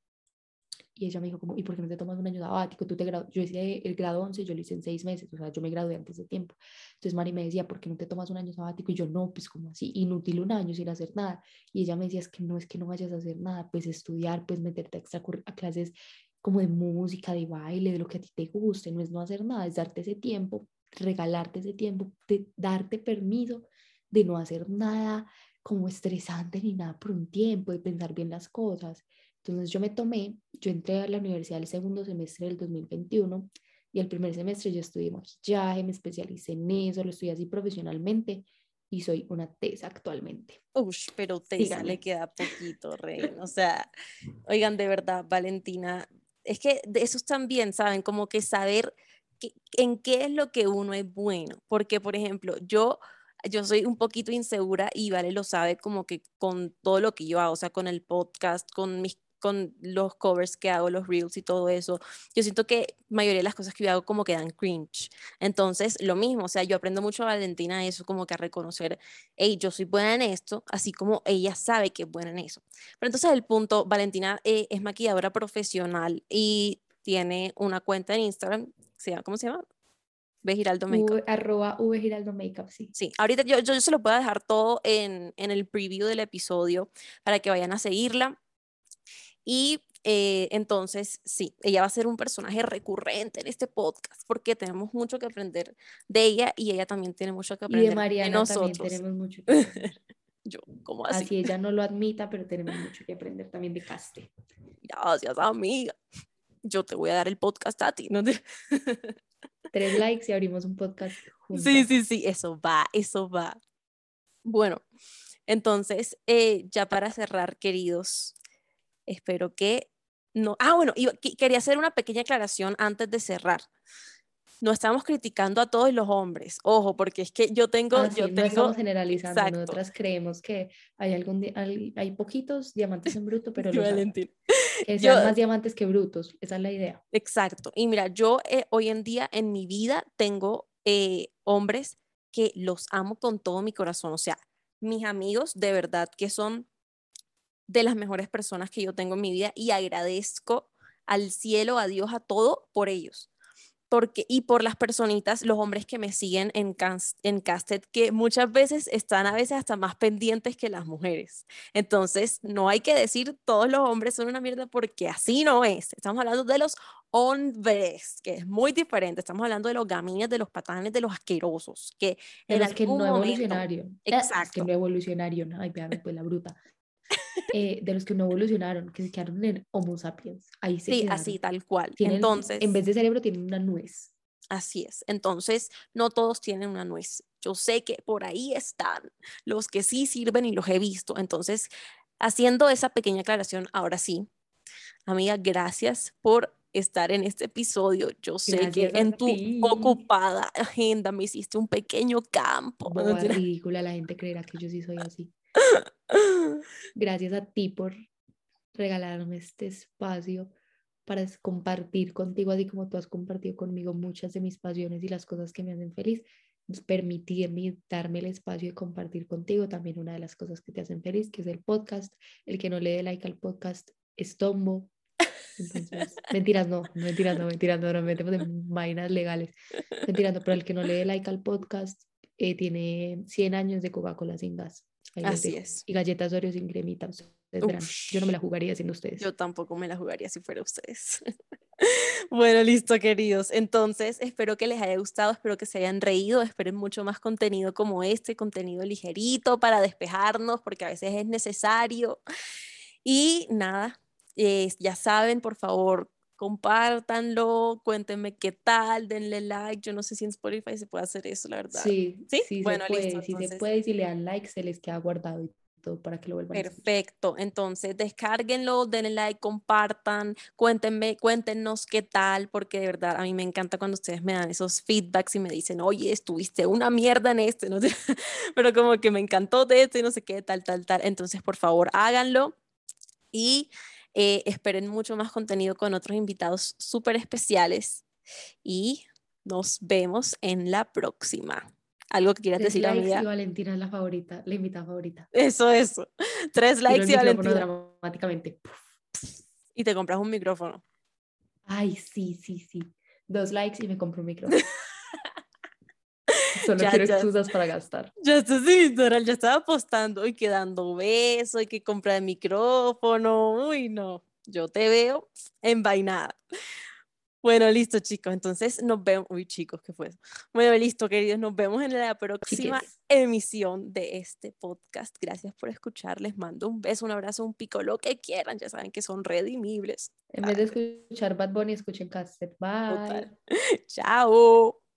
Y ella me dijo como, ¿y por qué no te tomas un año sabático? Tú te gradu- yo hice el grado 11, yo lo hice en seis meses, o sea, yo me gradué antes de tiempo. Entonces Mari me decía, ¿por qué no te tomas un año sabático? Y yo, no, pues como así, inútil un año sin hacer nada. Y ella me decía, es que no es que no vayas a hacer nada, pues estudiar, pues meterte a, extracurri- a clases como de música, de baile, de lo que a ti te guste, no es no hacer nada, es darte ese tiempo, regalarte ese tiempo, de darte permiso de no hacer nada como estresante ni nada por un tiempo, de pensar bien las cosas. Entonces yo me tomé, yo entré a la universidad el segundo semestre del 2021 y el primer semestre yo estudié maquillaje, me especialicé en eso, lo estudié así profesionalmente y soy una TESA actualmente. Ush, pero Tessa Síganme. le queda poquito, rey. O sea, oigan, de verdad, Valentina, es que de esos también, ¿saben? Como que saber que- en qué es lo que uno es bueno. Porque, por ejemplo, yo, yo soy un poquito insegura y Vale lo sabe como que con todo lo que yo hago, o sea, con el podcast, con mis con los covers que hago, los reels y todo eso, yo siento que mayoría de las cosas que yo hago como que dan cringe. Entonces, lo mismo, o sea, yo aprendo mucho a Valentina eso, como que a reconocer hey, yo soy buena en esto, así como ella sabe que es buena en eso. Pero entonces el punto, Valentina eh, es maquilladora profesional y tiene una cuenta en Instagram, ¿cómo se llama? Ve Giraldo Makeup. V, arroba V Giraldo Makeup, sí. Sí, ahorita yo, yo, yo se lo puedo dejar todo en, en el preview del episodio para que vayan a seguirla. Y eh, entonces, sí, ella va a ser un personaje recurrente en este podcast porque tenemos mucho que aprender de ella y ella también tiene mucho que Y aprender de Mariana nosotros. también tenemos mucho que aprender. Yo, ¿cómo así? Así ella no lo admita, pero tenemos mucho que aprender también de Caste. Gracias, amiga. Yo te voy a dar el podcast a ti. ¿no? Tres likes y abrimos un podcast juntas. Sí, sí, sí, eso va, eso va. Bueno, entonces, eh, ya para cerrar, queridos, espero que no. Ah, bueno, qui- quería hacer una pequeña aclaración antes de cerrar. No estamos criticando a todos los hombres, ojo, porque es que yo tengo, Ah, sí, yo no tengo, estamos generalizando, exacto. nosotras creemos que hay algún hay, hay poquitos diamantes en bruto, pero Sí, los hay. Valentín. que Yo- sean más diamantes que brutos, esa es la idea. Exacto. Y mira, yo eh, hoy en día en mi vida tengo eh, hombres que los amo con todo mi corazón. O sea, mis amigos de verdad que son de las mejores personas que yo tengo en mi vida y agradezco al cielo, a Dios, a todo por ellos. Porque, y por las personitas, los hombres que me siguen en, Cas- en Castet, que muchas veces están a veces hasta más pendientes que las mujeres. Entonces, no hay que decir todos los hombres son una mierda porque así no es. Estamos hablando de los hombres, que es muy diferente. Estamos hablando de los gamines, de los patanes, de los asquerosos, que en los que no momento- evolucionaron. Ah, Es que Exacto. no evolucionaron. Ay, véame, pues la bruta. Eh, de los que no evolucionaron, que se quedaron en Homo sapiens. Ahí se Sí, quedaron. así, tal cual. Tienen- Entonces, en vez de cerebro tienen una nuez. Así es. Entonces, no todos tienen una nuez. Yo sé que por ahí están los que sí sirven y los he visto. Entonces, haciendo esa pequeña aclaración, ahora sí, amiga, gracias por estar en este episodio. Yo sé que en tu ocupada agenda me hiciste un pequeño campo. Boba, ridícula, la gente creerá que yo sí soy así. Gracias a ti por regalarme este espacio para compartir contigo, así como tú has compartido conmigo muchas de mis pasiones y las cosas que me hacen feliz, permitirme darme el espacio de compartir contigo también una de las cosas que te hacen feliz, que es el podcast. El que no le dé like al podcast es tombo. mentiras no, mentiras no, mentiras no, no metemos en vainas legales. Mentiras no, pero el que no le dé like al podcast eh, tiene 100 años de Coca-Cola sin gas. Así es. Y galletas Oreo sin cremita. Yo no me la jugaría sin ustedes. Yo tampoco me la jugaría si fuera ustedes. bueno, listo, queridos. Entonces, espero que les haya gustado, espero que se hayan reído, esperen mucho más contenido como este, contenido ligerito para despejarnos, porque a veces es necesario. Y nada, ya saben, por favor, compártanlo, cuéntenme qué tal, denle like. Yo no sé si en Spotify se puede hacer eso, la verdad. Sí, sí, bueno, se puede, listo, si se puede, si le dan like, se les queda guardado todo para que lo vuelvan Perfecto, entonces descárguenlo, denle like, compartan, cuéntenme, cuéntenos qué tal, porque de verdad a mí me encanta cuando ustedes me dan esos feedbacks y me dicen, oye, estuviste una mierda en este, no sé, pero como que me encantó de este, no sé qué, tal, tal, tal. Entonces, por favor, háganlo y eh, esperen mucho más contenido con otros invitados súper especiales y nos vemos en la próxima. Algo que quieras decir, likes amiga. Y Valentina es la favorita, la invitada favorita. Eso, eso. Tres likes y, Valentina. dramáticamente. Y te compras un micrófono. Ay, sí, sí, sí. Dos likes y me compro un micrófono. Solo quiero excusas para gastar. Ya está, sí, ya estaba apostando y quedando beso y que compra el micrófono. Uy, no, yo te veo envainada. Bueno, listo, chicos. Entonces nos vemos. Uy, chicos, ¿qué fue Bueno, listo, queridos. Nos vemos en la próxima emisión de este podcast. Gracias por escuchar. Les mando un beso, un abrazo, un pico, lo que quieran. Ya saben que son redimibles. En vez de escuchar Bad Bunny, escuchen Cassette. Bye. Chao.